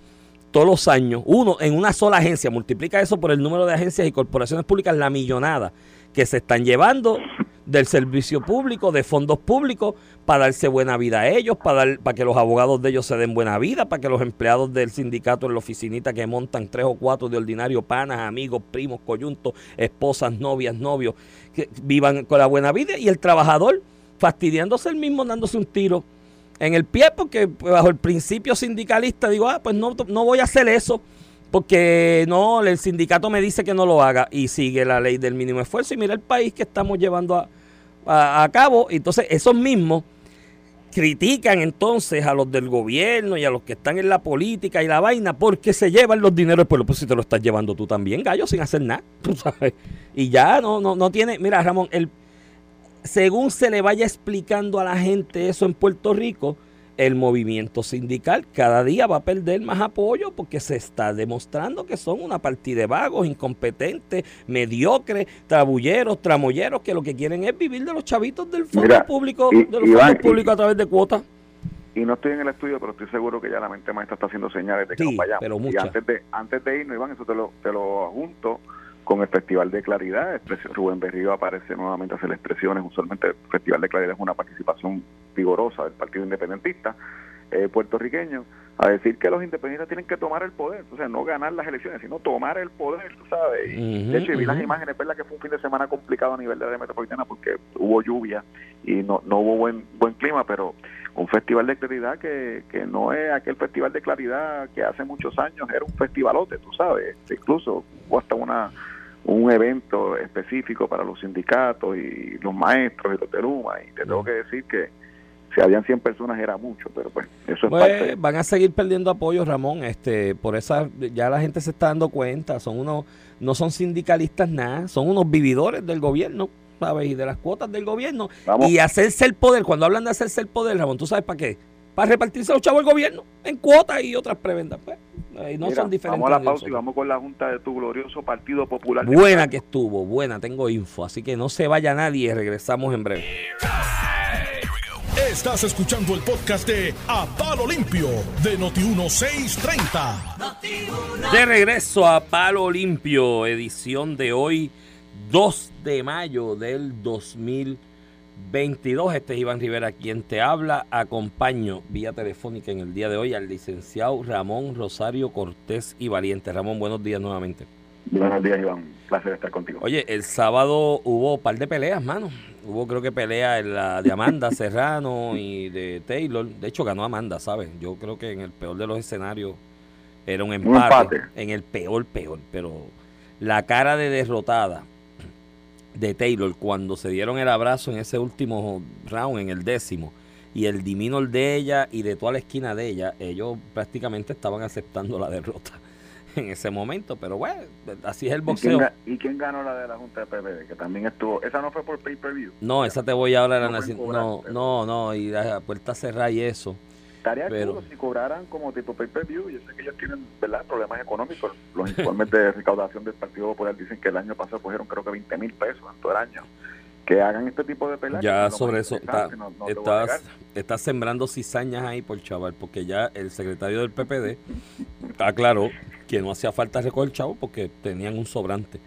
[SPEAKER 3] todos los años, uno en una sola agencia, multiplica eso por el número de agencias y corporaciones públicas, la millonada que se están llevando del servicio público, de fondos públicos, para darse buena vida a ellos, para, dar, para que los abogados de ellos se den buena vida, para que los empleados del sindicato en la oficinita que montan tres o cuatro de ordinario, panas, amigos, primos, coyuntos, esposas, novias, novios, que vivan con la buena vida y el trabajador fastidiándose el mismo, dándose un tiro en el pie, porque bajo el principio sindicalista digo, ah, pues no, no voy a hacer eso porque no, el sindicato me dice que no lo haga y sigue la ley del mínimo esfuerzo y mira el país que estamos llevando a, a, cabo. Entonces, esos mismos critican entonces a los del gobierno y a los que están en la política y la vaina porque se llevan los dineros del pueblo. Pues si te lo estás llevando tú también, gallo, sin hacer nada, tú sabes. Y ya no, no, no tiene, mira, Ramón, el, según se le vaya explicando a la gente eso en Puerto Rico, el movimiento sindical cada día va a perder más apoyo porque se está demostrando que son una partida de vagos, incompetentes, mediocres, trabulleros, tramoyeros, que lo que quieren es vivir de los chavitos del fondo público, de los fondos públicos a través de cuotas.
[SPEAKER 4] Y no estoy en el estudio, pero estoy seguro que ya la mente maestra está haciendo señales de que sí, vayamos.
[SPEAKER 3] Pero
[SPEAKER 4] y antes de, antes de irnos, Iván, eso te lo, te lo junto con el Festival de Claridad. Rubén Berrío aparece nuevamente a hacer expresiones. Usualmente el Festival de Claridad es una participación vigorosa del Partido Independentista eh, puertorriqueño a decir que los independentistas tienen que tomar el poder, o sea, no ganar las elecciones, sino tomar el poder, tú sabes. de hecho, vi las imágenes, verdad que fue un fin de semana complicado a nivel de la metropolitana porque hubo lluvia y no, no hubo buen buen clima, pero un festival de claridad que, que no es aquel festival de claridad que hace muchos años era un festivalote, tú sabes, incluso hubo hasta una un evento específico para los sindicatos y los maestros y los de Luma y te tengo que decir que si habían 100 personas era mucho, pero pues eso es
[SPEAKER 3] pues, van a seguir perdiendo apoyo, Ramón, este por esa ya la gente se está dando cuenta, son unos no son sindicalistas nada, son unos vividores del gobierno, ¿sabes? Y de las cuotas del gobierno y hacerse el poder, cuando hablan de hacerse el poder, Ramón, ¿tú sabes para qué? Para repartirse los chavos del gobierno en cuotas y otras prebendas, pues. no son diferentes.
[SPEAKER 4] Vamos a la pausa y vamos con la junta de tu glorioso Partido Popular.
[SPEAKER 3] Buena que estuvo, buena, tengo info, así que no se vaya nadie, regresamos en breve.
[SPEAKER 1] Estás escuchando el podcast de A Palo Limpio de Noti1630.
[SPEAKER 3] De regreso a Palo Limpio, edición de hoy, 2 de mayo del 2022. Este es Iván Rivera quien te habla. Acompaño vía telefónica en el día de hoy al licenciado Ramón Rosario Cortés y Valiente. Ramón, buenos días nuevamente.
[SPEAKER 4] Buenos días, Iván. Placer estar contigo.
[SPEAKER 3] Oye, el sábado hubo un par de peleas, mano. Hubo creo que pelea en la de Amanda Serrano y de Taylor. De hecho, ganó Amanda, ¿sabes? Yo creo que en el peor de los escenarios era un empate. En el peor, peor. Pero la cara de derrotada de Taylor cuando se dieron el abrazo en ese último round, en el décimo, y el diminol de ella y de toda la esquina de ella, ellos prácticamente estaban aceptando la derrota en ese momento, pero bueno, así es el boxeo.
[SPEAKER 4] ¿Y quién, ganó la de la Junta de PPD? Que también estuvo, esa no fue por pay-per-view.
[SPEAKER 3] No, esa te voy a hablar No, no, no, y la puerta cerrada y eso.
[SPEAKER 4] Estaría pero, si cobraran como tipo pay-per-view. Yo sé que ellos tienen ¿verdad? problemas económicos. Los informes de recaudación del Partido Popular dicen que el año pasado cogieron creo que 20 mil pesos en todo el año que hagan este tipo de peleas.
[SPEAKER 3] Ya sobre eso, estás, estás sembrando cizañas ahí por chaval, porque ya el secretario del PPD aclaró que no hacía falta recoger chavo porque tenían un sobrante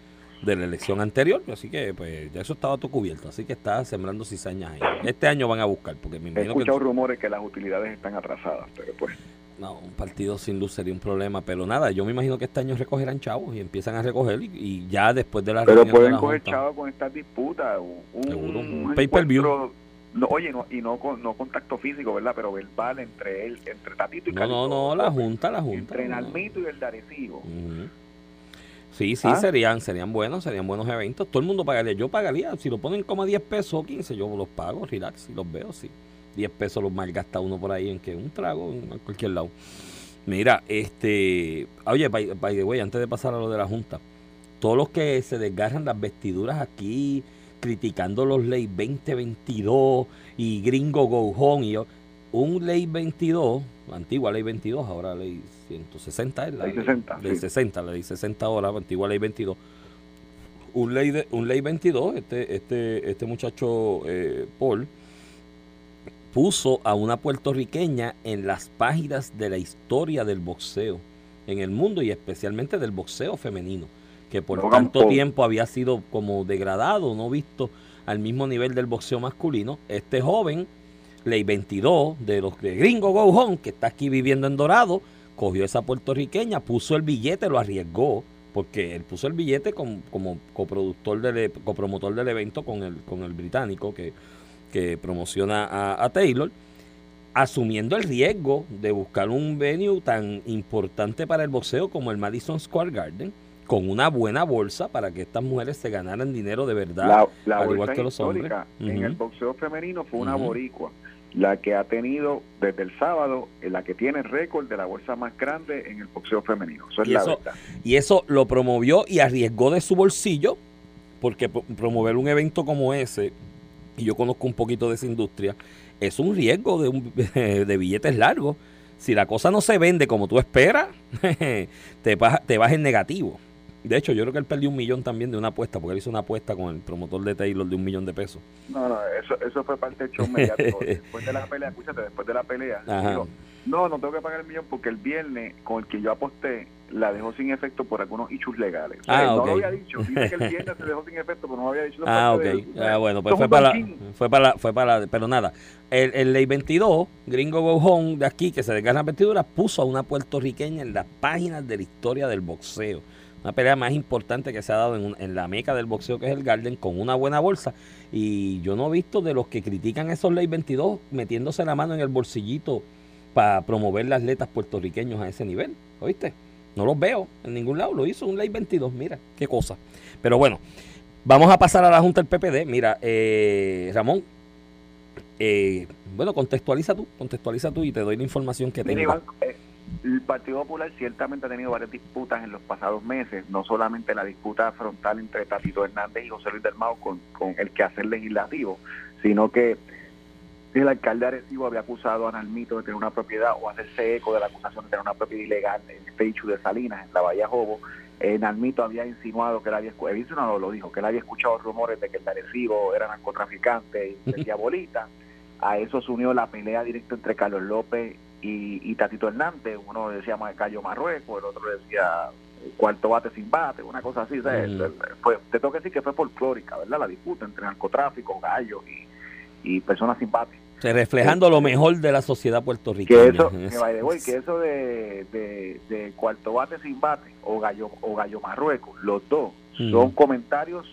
[SPEAKER 3] de la elección anterior, así que pues ya eso estaba todo cubierto, así que está sembrando cizañas ahí. Este año van a buscar, porque me
[SPEAKER 4] He escuchado rumores que las utilidades están atrasadas, pero pues...
[SPEAKER 3] No, un partido sin luz sería un problema, pero nada, yo me imagino que este año recogerán chavos y empiezan a recoger y, ya después de la
[SPEAKER 4] Pero pueden coger chavos con estas disputas, un,
[SPEAKER 3] un pay-per-view
[SPEAKER 4] no, oye, no, y no, no contacto físico, ¿verdad? Pero verbal entre él, entre Tatito y
[SPEAKER 3] No, no, no, la Junta, la Junta.
[SPEAKER 4] Entre Nalmito y el Darecibo.
[SPEAKER 3] Sí, sí, ¿Ah? serían, serían buenos, serían buenos eventos. Todo el mundo pagaría. Yo pagaría, si lo ponen como a 10 pesos o 15, yo los pago, relax, y los veo, sí. 10 pesos los malgasta uno por ahí en que un trago en cualquier lado. Mira, este, oye, by, by the way, antes de pasar a lo de la Junta, todos los que se desgarran las vestiduras aquí, criticando los ley 2022 y gringo go home. Y un ley 22, la antigua ley 22, ahora ley 160 es la ley 60, ley, 60, la ley 60 ahora, antigua ley 22. Un ley, de, un ley 22, este, este, este muchacho eh, Paul puso a una puertorriqueña en las páginas de la historia del boxeo en el mundo y especialmente del boxeo femenino que por tanto tiempo había sido como degradado, no visto al mismo nivel del boxeo masculino. Este joven, Ley 22, de los de Gringo Go Home, que está aquí viviendo en Dorado, cogió esa puertorriqueña, puso el billete, lo arriesgó, porque él puso el billete como, como coproductor del, copromotor del evento con el, con el británico que, que promociona a, a Taylor asumiendo el riesgo de buscar un venue tan importante para el boxeo como el Madison Square Garden con una buena bolsa para que estas mujeres se ganaran dinero de verdad,
[SPEAKER 4] la, al igual que los hombres. En el boxeo femenino fue una boricua, la que ha tenido desde el sábado, eh, la que tiene récord de la bolsa más grande en el boxeo femenino. Eso es
[SPEAKER 3] y
[SPEAKER 4] la
[SPEAKER 3] eso, Y eso lo promovió y arriesgó de su bolsillo, porque promover un evento como ese y yo conozco un poquito de esa industria, es un riesgo de, un, de billetes largos. Si la cosa no se vende como tú esperas, te vas, te vas en negativo. De hecho, yo creo que él perdió un millón también de una apuesta, porque él hizo una apuesta con el promotor de Taylor de un millón de pesos.
[SPEAKER 4] No, no, eso, eso fue parte del show mediático. después de la pelea, escúchate, después de la pelea, digo, no, no tengo que pagar el millón porque el viernes con el que yo aposté la dejó sin efecto por algunos hechos legales.
[SPEAKER 3] ah,
[SPEAKER 4] no
[SPEAKER 3] okay.
[SPEAKER 4] lo había dicho, dice que el viernes se dejó sin efecto, pero no lo había dicho.
[SPEAKER 3] Ah, ok. ah, bueno, pues fue para, la, fue para, la, fue para la, pero nada. El, el Ley 22, Gringo Go Home, de aquí, que se desgana las vestiduras, puso a una puertorriqueña en las páginas de la historia del boxeo una pelea más importante que se ha dado en, un, en, la meca del boxeo que es el Garden con una buena bolsa y yo no he visto de los que critican esos ley 22 metiéndose la mano en el bolsillito para promover las atletas puertorriqueños a ese nivel, ¿oíste? No los veo en ningún lado, lo hizo un ley 22, mira, qué cosa. Pero bueno, vamos a pasar a la Junta del PPD, mira, eh, Ramón, eh, bueno, contextualiza tú, contextualiza tú y te doy la información que tengo.
[SPEAKER 4] El Partido Popular ciertamente ha tenido varias disputas en los pasados meses, no solamente la disputa frontal entre Tatito Hernández y José Luis del Mao con, con el quehacer legislativo, sino que el alcalde Arecibo había acusado a Nalmito de tener una propiedad o hacerse eco de la acusación de tener una propiedad ilegal en este hecho de Salinas, en la Bahía Jobo. Eh, Nalmito había insinuado que él había, insinuado, lo dijo, que él había escuchado rumores de que el de Arecibo era narcotraficante y vendía bolita. A eso se unió la pelea directa entre Carlos López y, y, Tatito Hernández, uno decía Cayo Marruecos, el otro decía cuarto bate sin bate, una cosa así, ¿sabes? Mm. Fue, te tengo que decir que fue folclórica, ¿verdad? La disputa entre narcotráfico, gallos y, y personas sin bate.
[SPEAKER 3] Se reflejando lo mejor de la sociedad puertorriqueña.
[SPEAKER 4] Que eso, que, by the way, que eso de, de, de, cuarto bate sin bate o gallo, o gallo Marruecos, los dos, mm. son comentarios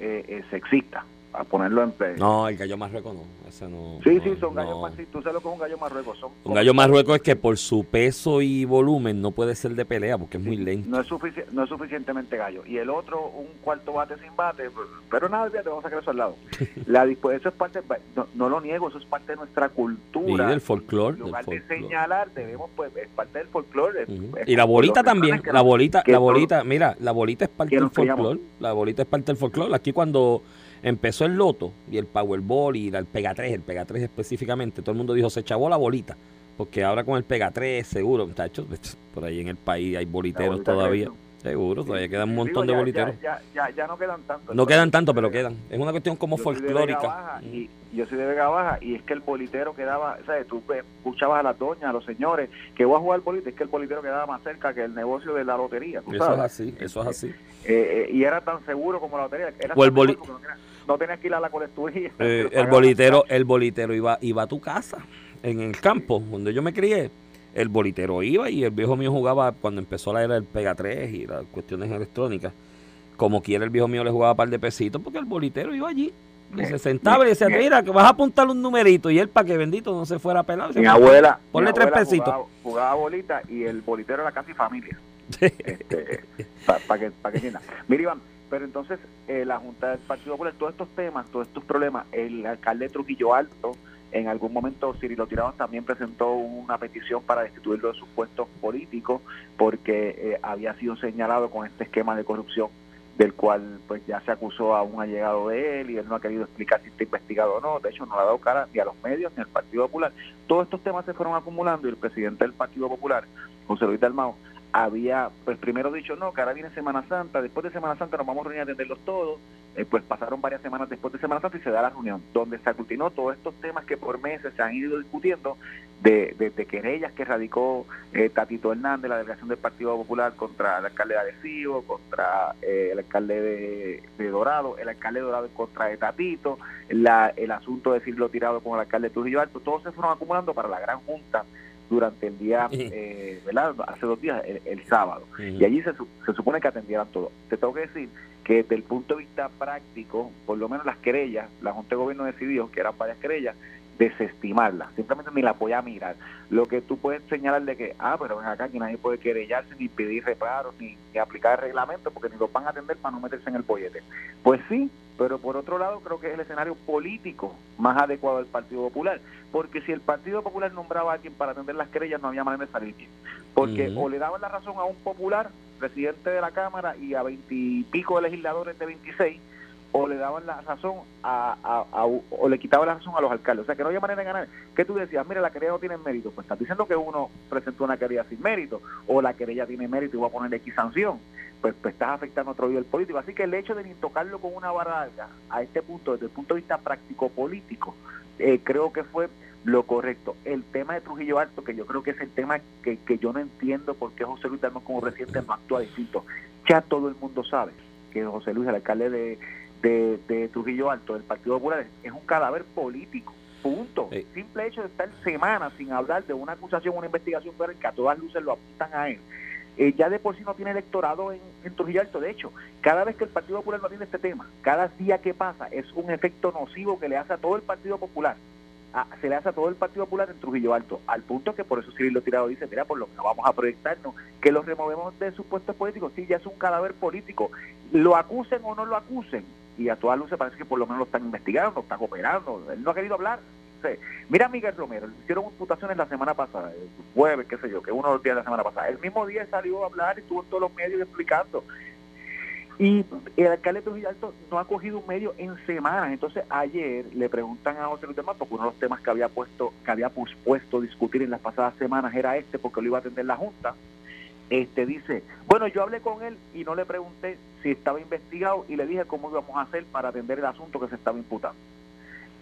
[SPEAKER 4] eh, eh, sexistas a ponerlo en play.
[SPEAKER 3] No, el gallo marrueco no. Ese no
[SPEAKER 4] sí,
[SPEAKER 3] no,
[SPEAKER 4] sí, son
[SPEAKER 3] no.
[SPEAKER 4] gallos marruecos. Tú sabes lo que es un gallo marrueco. Son
[SPEAKER 3] un gallo marrueco es que por su peso y volumen no puede ser de pelea porque es muy lento.
[SPEAKER 4] No es, sufici no es suficientemente gallo. Y el otro, un cuarto bate sin bate. Pero nada, te vamos a sacar eso al lado. La, eso es parte, no, no, lo niego, eso es parte de nuestra cultura.
[SPEAKER 3] Y del folclore.
[SPEAKER 4] En lugar
[SPEAKER 3] del
[SPEAKER 4] de señalar, debemos, pues, es parte del folclore.
[SPEAKER 3] Uh -huh. Y la bolita también. La bolita, la bolita, mira, la bolita es parte del folclore. La bolita es parte del folclore. Aquí cuando empezó el loto y el Powerball y el Pega 3, el Pega 3 específicamente, todo el mundo dijo, se chavó la bolita. Porque ahora con el Pega 3, seguro, muchachos, por ahí en el país hay boliteros todavía. Seguro, todavía quedan un montón
[SPEAKER 4] Digo,
[SPEAKER 3] de boliteros.
[SPEAKER 4] Ya, ya, ya, no quedan tantos.
[SPEAKER 3] No quedan tanto, pero quedan. Es una cuestión como
[SPEAKER 4] yo soy
[SPEAKER 3] folclórica.
[SPEAKER 4] Y yo soy de Vega Baja y es que el bolitero quedaba, ¿sabes? Tú escuchabas a las doñas, a los señores, que voy a jugar bolita, es que el bolitero quedaba más cerca que el negocio de la lotería. ¿tú
[SPEAKER 3] Eso
[SPEAKER 4] sabes?
[SPEAKER 3] es así, eso es así.
[SPEAKER 4] Eh, eh, y era tan seguro como la lotería. Era
[SPEAKER 3] O el boli-
[SPEAKER 4] no, no tenías que ir a la colecturía.
[SPEAKER 3] Eh, el bolitero, el bolitero iba, iba a tu casa, en el campo, donde yo me crié. El bolitero iba y el viejo mío jugaba cuando empezó la era del Pega 3 y las cuestiones electrónicas. Como quiera el viejo mío le jugaba un par de pesitos porque el bolitero iba allí. Y
[SPEAKER 4] Mi-
[SPEAKER 3] se sentaba y decía,
[SPEAKER 4] mi-
[SPEAKER 3] mira, que vas a apuntar un numerito. Y él, para que bendito no se fuera pelado.
[SPEAKER 4] Mi abuela,
[SPEAKER 3] Ponle
[SPEAKER 4] mi
[SPEAKER 3] tres pesitos.
[SPEAKER 4] Jugaba, jugaba bolita y el bolitero era casi familia. este, para que, pa que. Mira, Iván, pero entonces eh, la Junta del Partido Popular, todos estos temas, todos estos problemas, el alcalde de Trujillo Alto, en algún momento Cirilo Tirado también presentó una petición para destituirlo de sus puestos políticos porque eh, había sido señalado con este esquema de corrupción del cual pues ya se acusó a un allegado de él y él no ha querido explicar si está investigado o no, de hecho no le ha dado cara ni a los medios ni al Partido Popular. Todos estos temas se fueron acumulando y el presidente del Partido Popular, José Luis Dalmao, había pues primero dicho no, que ahora viene Semana Santa, después de Semana Santa nos vamos a reunir a atenderlos todos, eh, pues pasaron varias semanas después de Semana Santa y se da la reunión, donde se aglutinó todos estos temas que por meses se han ido discutiendo de, de, de querellas que radicó eh, Tatito Hernández, la delegación del Partido Popular contra el alcalde de contra eh, el alcalde de, Dorado, el alcalde de Dorado contra de Tatito, la, el asunto de Cirilo Tirado con el alcalde de Trujillo Alto, todos se fueron acumulando para la gran junta durante el día, eh, ¿verdad? Hace dos días, el, el sábado. Y allí se, se, supone que atendieran todo. Te tengo que decir que desde el punto de vista práctico, por lo menos las querellas, la Junta de Gobierno decidió que eran varias querellas, desestimarlas, simplemente ni la voy a mirar. Lo que tú puedes señalar de que, ah, pero ven acá que nadie puede querellarse, ni pedir reparos, ni, ni aplicar el reglamento, porque ni los van a atender para no meterse en el bollete. Pues sí, pero por otro lado creo que es el escenario político más adecuado del Partido Popular, porque si el Partido Popular nombraba a alguien para atender las querellas no había manera de salir bien, porque uh -huh. o le daban la razón a un popular, presidente de la Cámara y a veintipico de legisladores de 26, o le daban la razón a, o le quitaban la razón a los alcaldes. O sea, que no había manera de ganar. ¿Qué tú decías? Mira, la querella no tiene mérito. Pues estás diciendo que uno presentó una querella sin mérito, o la querella tiene mérito y va a poner X sanción. Pues, pues estás afectando a otro nivel político. Así que el hecho de ni tocarlo con una vara a este punto, desde el punto de vista práctico político, eh, creo que fue lo correcto. El tema de Trujillo Alto, que yo creo que es el tema que, que yo no entiendo por qué José Luis Dalmón como presidente no actúa distinto. Ya todo el mundo sabe que José Luis, el alcalde de, de, Trujillo Alto, del Partido Popular, es un cadáver político. Punto. Simple hecho de estar semanas sin hablar de una acusación, una investigación pero que a todas luces lo apuntan a él. Eh, ya de por sí no tiene electorado en, en, Trujillo Alto. De hecho, cada vez que el Partido Popular no tiene este tema, cada día que pasa es un efecto nocivo que le hace a todo el Partido Popular. se le hace a todo el Partido Popular en Trujillo Alto, al punto que por eso Cirilo Tirado dice, mira, por lo que no vamos a proyectarnos, que lo removemos de sus puestos políticos, sí, ya es un cadáver político, lo acusen o no lo acusen, y a todas luces parece que por lo menos lo están investigando, están operando. Él no ha querido hablar. Mira a Miguel Romero, le hicieron imputaciones la semana pasada, el jueves, qué sé yo, que uno de los días de la semana pasada. El mismo día salió a hablar y estuvo en todos los medios explicando. Y el alcalde de no ha cogido un medio en semanas. Entonces ayer le preguntan a José Luis porque uno de los temas que había puesto, que había pospuesto discutir en las pasadas semanas era este, porque lo iba a atender la Junta este dice, bueno, yo hablé con él y no le pregunté si estaba investigado y le dije cómo íbamos a hacer para atender el asunto que se estaba imputando.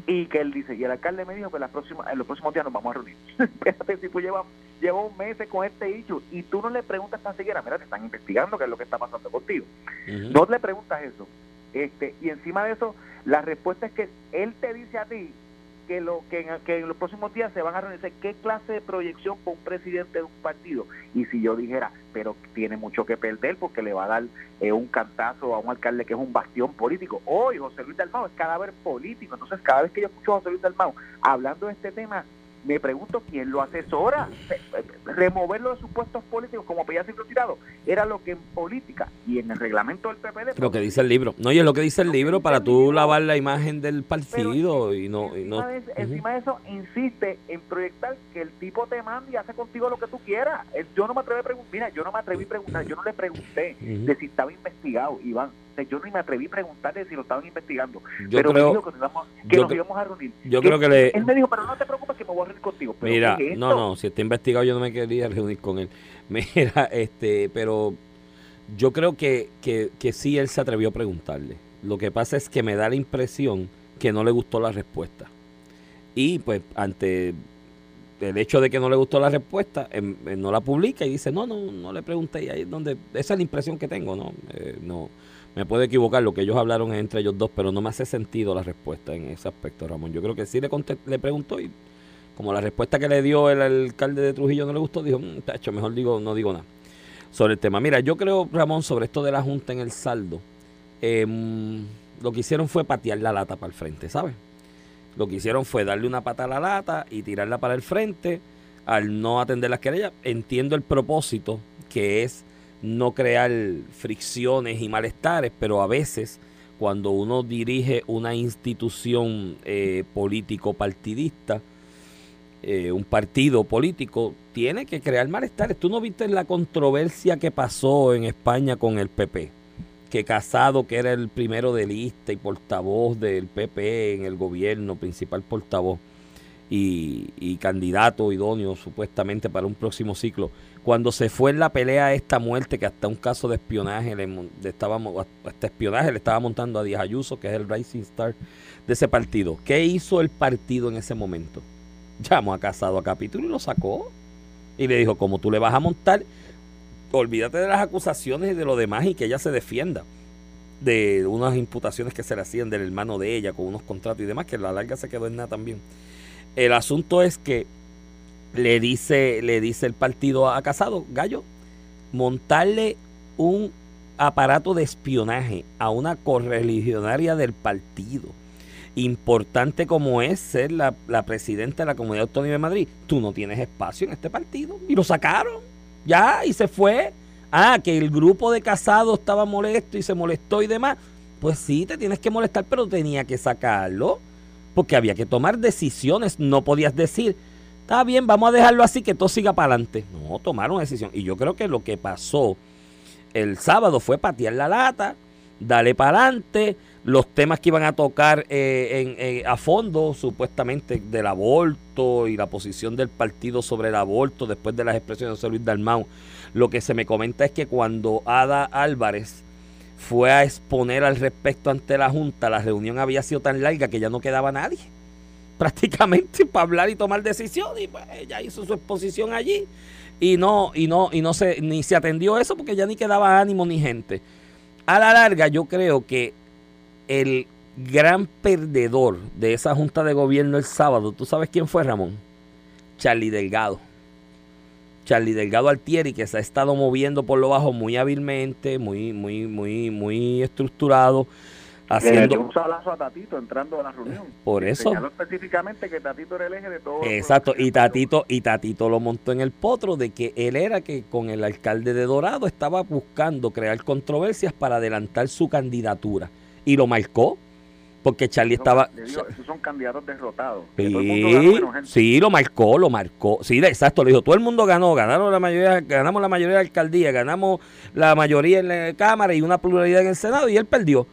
[SPEAKER 4] Y que él dice, y el alcalde me dijo que las próximas, en los próximos días nos vamos a reunir. Espérate, si tú llevas, un mes con este hecho y tú no le preguntas tan siquiera, mira, te están investigando qué es lo que está pasando contigo. No le preguntas eso. este Y encima de eso, la respuesta es que él te dice a ti, que, lo, que, en, los próximos días se van a reunir qué clase de proyección con un presidente de un partido. Y si yo dijera, pero tiene mucho que perder porque le va a dar eh, un cantazo a un alcalde que es un bastión político. Hoy José Luis Dalmau es cadáver político. Entonces, cada vez que yo escucho a José Luis Dalmau hablando de este tema, me pregunto quién lo asesora. Removerlo de sus puestos políticos como pedía siempre tirado era lo que en política y en el reglamento del PPD.
[SPEAKER 3] Lo que dice el libro. No, y es lo que dice el libro para tú lavar la imagen del partido y no.
[SPEAKER 4] Encima, De, encima de eso, insiste en proyectar que el tipo te mande y hace contigo lo que tú quieras. Yo no me atreví a preguntar, mira, yo no me atreví a preguntar, yo no le pregunté de si estaba investigado, Iván yo no me atreví a preguntarle si lo estaban investigando. pero me dijo que, nos íbamos, a reunir.
[SPEAKER 3] Yo creo que le...
[SPEAKER 4] Él me dijo, pero no te preocupes que me voy a reunir contigo.
[SPEAKER 3] Mira, no, no, si está investigado yo no me quería reunir con él. Mira, este, pero yo creo que, que, que sí él se atrevió a preguntarle. Lo que pasa es que me da la impresión que no le gustó la respuesta. Y pues ante el hecho de que no le gustó la respuesta, em, em, no la publica y dice, no, no, no le pregunté. Y ahí es donde, esa es la impresión que tengo, ¿no? Eh, no me puedo equivocar, lo que ellos hablaron es entre ellos dos, pero no me hace sentido la respuesta en ese aspecto, Ramón. Yo creo que sí le, le preguntó y como la respuesta que le dio el alcalde de Trujillo no le gustó, dijo, mm, hecho, mejor digo, no digo nada sobre el tema. Mira, yo creo, Ramón, sobre esto de la Junta en el saldo, em, lo que hicieron fue patear la lata para el frente, ¿sabes? Lo que hicieron fue darle una pata a la lata y tirarla para el frente al no atender las querellas. Entiendo el propósito que es no crear fricciones y malestares, pero a veces cuando uno dirige una institución eh, político-partidista, eh, un partido político, tiene que crear malestares. Tú no viste la controversia que pasó en España con el PP, que Casado, que era el primero de lista y portavoz del PP en el gobierno, principal portavoz y, candidato idóneo supuestamente para un próximo ciclo, cuando se fue en la pelea esta muerte, que hasta un caso de espionaje, le, estábamos, hasta espionaje le estaba montando a Díaz Ayuso, que es el Rising Star de ese partido. ¿Qué hizo el partido en ese momento? Llamó a Casado a capítulo y lo sacó. Y le dijo, como tú le vas a montar, olvídate de las acusaciones y de lo demás y que ella se defienda de unas imputaciones que se le hacían del hermano de ella con unos contratos y demás, que a la larga se quedó en nada también. El asunto es que le dice, le dice el partido a Casado, Gallo, montarle un aparato de espionaje a una correligionaria del partido, importante como es ser la, la, presidenta de la Comunidad Autónoma de Madrid, tú no tienes espacio en este partido. Y lo sacaron, ya, y se fue. Ah, que el grupo de Casado estaba molesto y se molestó y demás. Pues sí, te tienes que molestar, pero tenía que sacarlo, porque había que tomar decisiones, no podías decir está bien, vamos a dejarlo así, que todo siga para adelante. No, tomaron decisión. Y yo creo que lo que pasó el sábado fue patear la lata, darle para adelante, los temas que iban a tocar eh, a fondo, supuestamente del aborto y la posición del partido sobre el aborto después de las expresiones de José Luis Dalmau. Lo que se me comenta es que cuando Ada Álvarez fue a exponer al respecto ante la Junta, la reunión había sido tan larga que ya no quedaba nadie prácticamente para hablar y tomar decisiones y pues ella hizo su exposición allí y no y no y no se ni se atendió eso porque ya ni quedaba ánimo ni gente. A la larga yo creo que el gran perdedor de esa junta de gobierno el sábado, ¿tú sabes quién fue, Ramón? Charlie Delgado. Charlie Delgado Altieri, que se ha estado moviendo por lo bajo muy hábilmente, muy, muy, muy, muy estructurado.
[SPEAKER 4] Haciendo... un salazo a Tatito entrando a la reunión.
[SPEAKER 3] Por eso.
[SPEAKER 4] específicamente que Tatito era el eje de todo.
[SPEAKER 3] Exacto, y Tatito, y Tatito lo montó en el potro de que él era que con el alcalde de Dorado estaba buscando crear controversias para adelantar su candidatura y lo marcó. Porque Charlie estaba.
[SPEAKER 4] esos son candidatos derrotados.
[SPEAKER 3] Sí, lo marcó, lo marcó. Sí, exacto, le dijo: todo el mundo ganó, ganaron la mayoría, ganamos la mayoría de la alcaldía, ganamos la mayoría en la Cámara y una pluralidad en el Senado, y él perdió.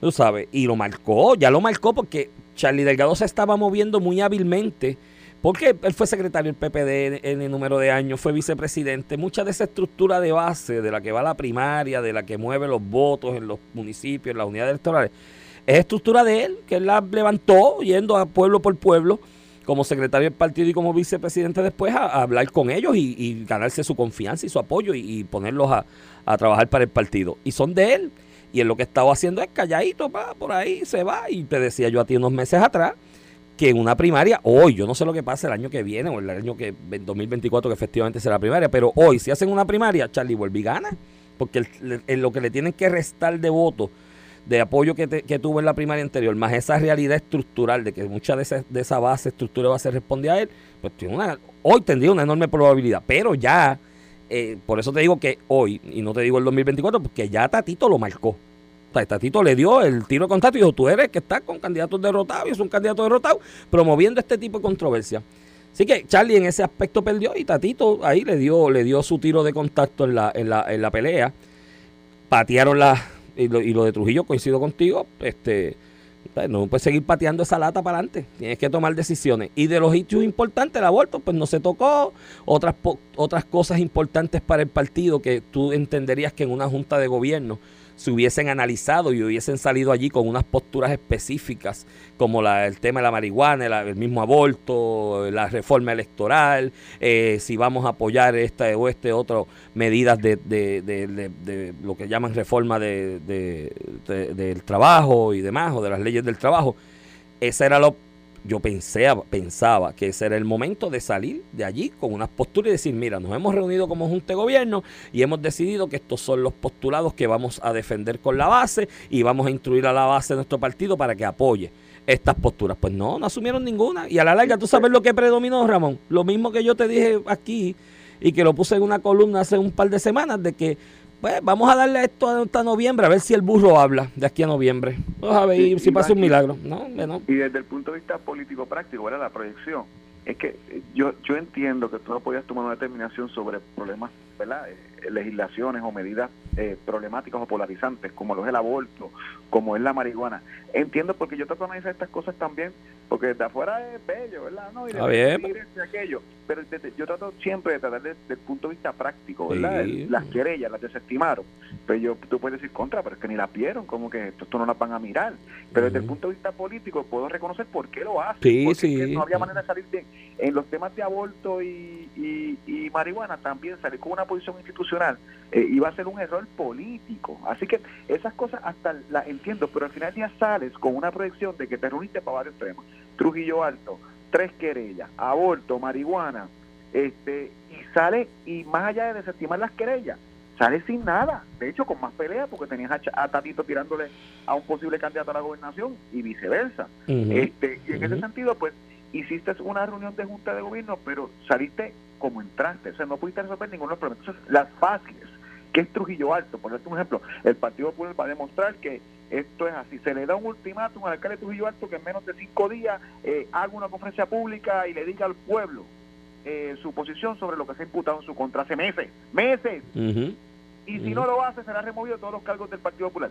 [SPEAKER 3] Tú sabes, y lo marcó, ya lo marcó porque Charlie Delgado se estaba moviendo muy hábilmente. Porque él fue secretario del PPD en el número de años, fue vicepresidente. Mucha de esa estructura de base, de la que va la primaria, de la que mueve los votos en los municipios, en las unidades electorales, es estructura de él, que él la levantó yendo a pueblo por pueblo como secretario del partido y como vicepresidente después a, hablar con ellos y, ganarse su confianza y su apoyo y, ponerlos a, trabajar para el partido. Y son de él. Y él lo que estaba haciendo es calladito, va, por ahí se va. Y te decía yo a ti unos meses atrás que en una primaria, hoy, yo no sé lo que pasa el año que viene o el año que 2024 que efectivamente será primaria, pero hoy si hacen una primaria, Charlie vuelve y gana, porque en lo que le tienen que restar de votos, de apoyo que, tuvo en la primaria anterior, más esa realidad estructural de que mucha de esa, de esa base estructural va a ser responde a él, pues tiene una, hoy tendría una enorme probabilidad, pero ya, eh, por eso te digo que hoy, y no te digo el 2024, porque ya Tatito lo marcó. Tatito le dio el tiro de contacto y dijo, tú eres que estás con candidatos derrotados y es un candidato derrotado, promoviendo este tipo de controversia. Así que Charlie en ese aspecto perdió y Tatito ahí le dio, le dio su tiro de contacto en la, en la, en la pelea. Patearon la, y lo, y lo de Trujillo coincido contigo, este no puedes seguir pateando esa lata para adelante. Tienes que tomar decisiones. Y de los hechos importantes, el aborto, pues no se tocó. Otras, otras cosas importantes para el partido que tú entenderías que en una junta de gobierno se hubiesen analizado y hubiesen salido allí con unas posturas específicas, como la, el tema de la marihuana, el, mismo aborto, la reforma electoral, eh, si vamos a apoyar esta o este otro medidas de, de, de, lo que llaman reforma de, del trabajo y demás, o de las leyes del trabajo. Esa era lo yo pensé, pensaba que ese era el momento de salir de allí con unas posturas y decir, mira, nos hemos reunido como Junta de Gobierno y hemos decidido que estos son los postulados que vamos a defender con la base y vamos a instruir a la base de nuestro partido para que apoye estas posturas. Pues no, no asumieron ninguna. Y a la larga, tú sabes lo que predominó, Ramón. Lo mismo que yo te dije aquí y que lo puse en una columna hace un par de semanas, de que pues vamos a darle esto hasta noviembre, a ver si el burro habla de aquí a noviembre. Vamos a ver si pasa un milagro. No, no.
[SPEAKER 4] Y desde el punto de vista político práctico, ¿verdad? la proyección, es que yo, yo entiendo que tú no podías tomar una determinación sobre problemas, ¿verdad? Eh, legislaciones o medidas eh, problemáticas o polarizantes, como lo es el aborto, como es la marihuana. Entiendo porque yo trato de analizar estas cosas también, porque desde afuera es bello, ¿verdad? No, y
[SPEAKER 3] de
[SPEAKER 4] aquello. Pero yo trato siempre de tratar desde, el punto de vista práctico, ¿verdad? Las querellas, las desestimaron. Pero yo, tú puedes decir contra, pero es que ni las vieron, como que esto, no las van a mirar. Pero desde el punto de vista político puedo reconocer por qué lo hacen.
[SPEAKER 3] Sí, sí.
[SPEAKER 4] no había manera de salir bien. En los temas de aborto y, y, marihuana también salir con una posición institucional eh, iba a ser un error político. Así que esas cosas hasta las entiendo, pero al final ya sales con una proyección de que te reuniste para varios temas. Trujillo Alto, tres querellas, aborto, marihuana, este y sale, y más allá de desestimar las querellas, sale sin nada. De hecho, con más pelea, porque tenías a, Tatito tirándole a un posible candidato a la gobernación y viceversa. este Y en ese sentido, pues, hiciste una reunión de junta de gobierno, pero saliste como entraste. O sea, no pudiste resolver ninguno de los problemas. Entonces, las fáciles ¿Qué es Trujillo Alto? Por un ejemplo, el Partido Popular va a demostrar que esto es así. Se le da un ultimátum al alcalde de Trujillo Alto que en menos de cinco días eh, haga una conferencia pública y le diga al pueblo eh, su posición sobre lo que se ha imputado en su contra hace meses. ¡Meses! Y si no lo hace, será removido de todos los cargos del Partido Popular.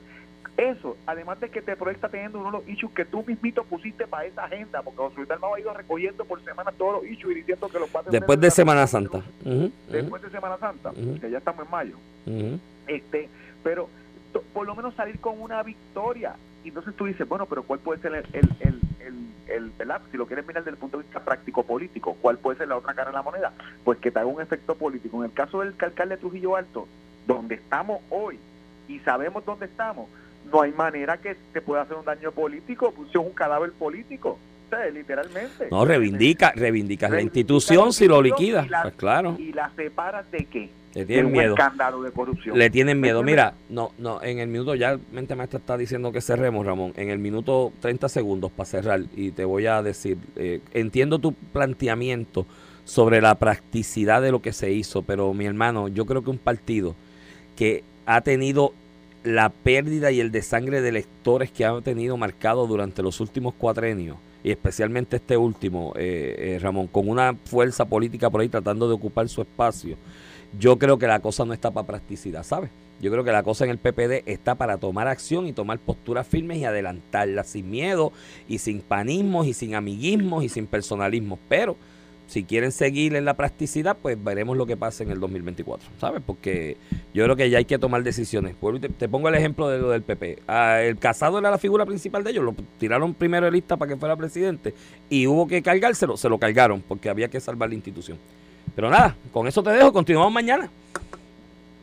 [SPEAKER 4] Eso, además de que te proyecta teniendo uno de los issues que tú mismito pusiste para esa agenda, porque José Luis Dalmau ha ido recogiendo por semana todos los issues y diciendo que los va a tener
[SPEAKER 3] Después de Semana Santa.
[SPEAKER 4] Después de Semana Santa, que ya estamos en mayo. este Pero por lo menos salir con una victoria. Y entonces tú dices, bueno, pero ¿cuál puede ser el, el, el, el, el- ¿verdad? si lo quieres mirar desde el punto de vista práctico político, cuál puede ser la otra cara de la moneda? Pues que te haga un efecto político. En el caso del alcalde de Trujillo Alto, donde estamos hoy y sabemos dónde estamos, no hay manera que te pueda hacer un daño político, pues es un cadáver político, literalmente.
[SPEAKER 3] No, reivindica, reivindicas la
[SPEAKER 4] Reivindica
[SPEAKER 3] institución
[SPEAKER 4] la
[SPEAKER 3] si lo
[SPEAKER 4] institución
[SPEAKER 3] liquidas. Pues claro,
[SPEAKER 4] ¿Y la separas de qué?
[SPEAKER 3] le
[SPEAKER 4] De
[SPEAKER 3] tienen
[SPEAKER 4] un
[SPEAKER 3] miedo.
[SPEAKER 4] escándalo de corrupción.
[SPEAKER 3] Le tienen miedo.
[SPEAKER 4] ¿Me
[SPEAKER 3] Mira, no, no, en el minuto ya mente maestra está diciendo que cerremos, Ramón. En el minuto 30 segundos para cerrar y te voy a decir, eh, entiendo tu planteamiento sobre la practicidad de lo que se hizo, pero mi hermano, yo creo que un partido que ha tenido la pérdida y el desangre de electores que ha tenido marcado durante los últimos cuatrenios y especialmente este último, eh, eh, Ramón, con una fuerza política por ahí tratando de ocupar su espacio, yo creo que la cosa no está para practicidad, ¿sabes? Yo creo que la cosa en el PPD está para tomar acción y tomar posturas firmes y adelantarla sin miedo y sin panismos y sin amiguismos y sin personalismos. Pero si quieren seguir en la practicidad, pues veremos lo que pasa en el 2024, ¿sabes? Porque yo creo que ya hay que tomar decisiones. Te pongo el ejemplo de lo del PP. Ah, el Casado era la figura principal de ellos, lo tiraron primero de lista para que fuera presidente y hubo que cargárselo, se lo cargaron porque había que salvar la institución. Pero nada, con eso te dejo, continuamos mañana.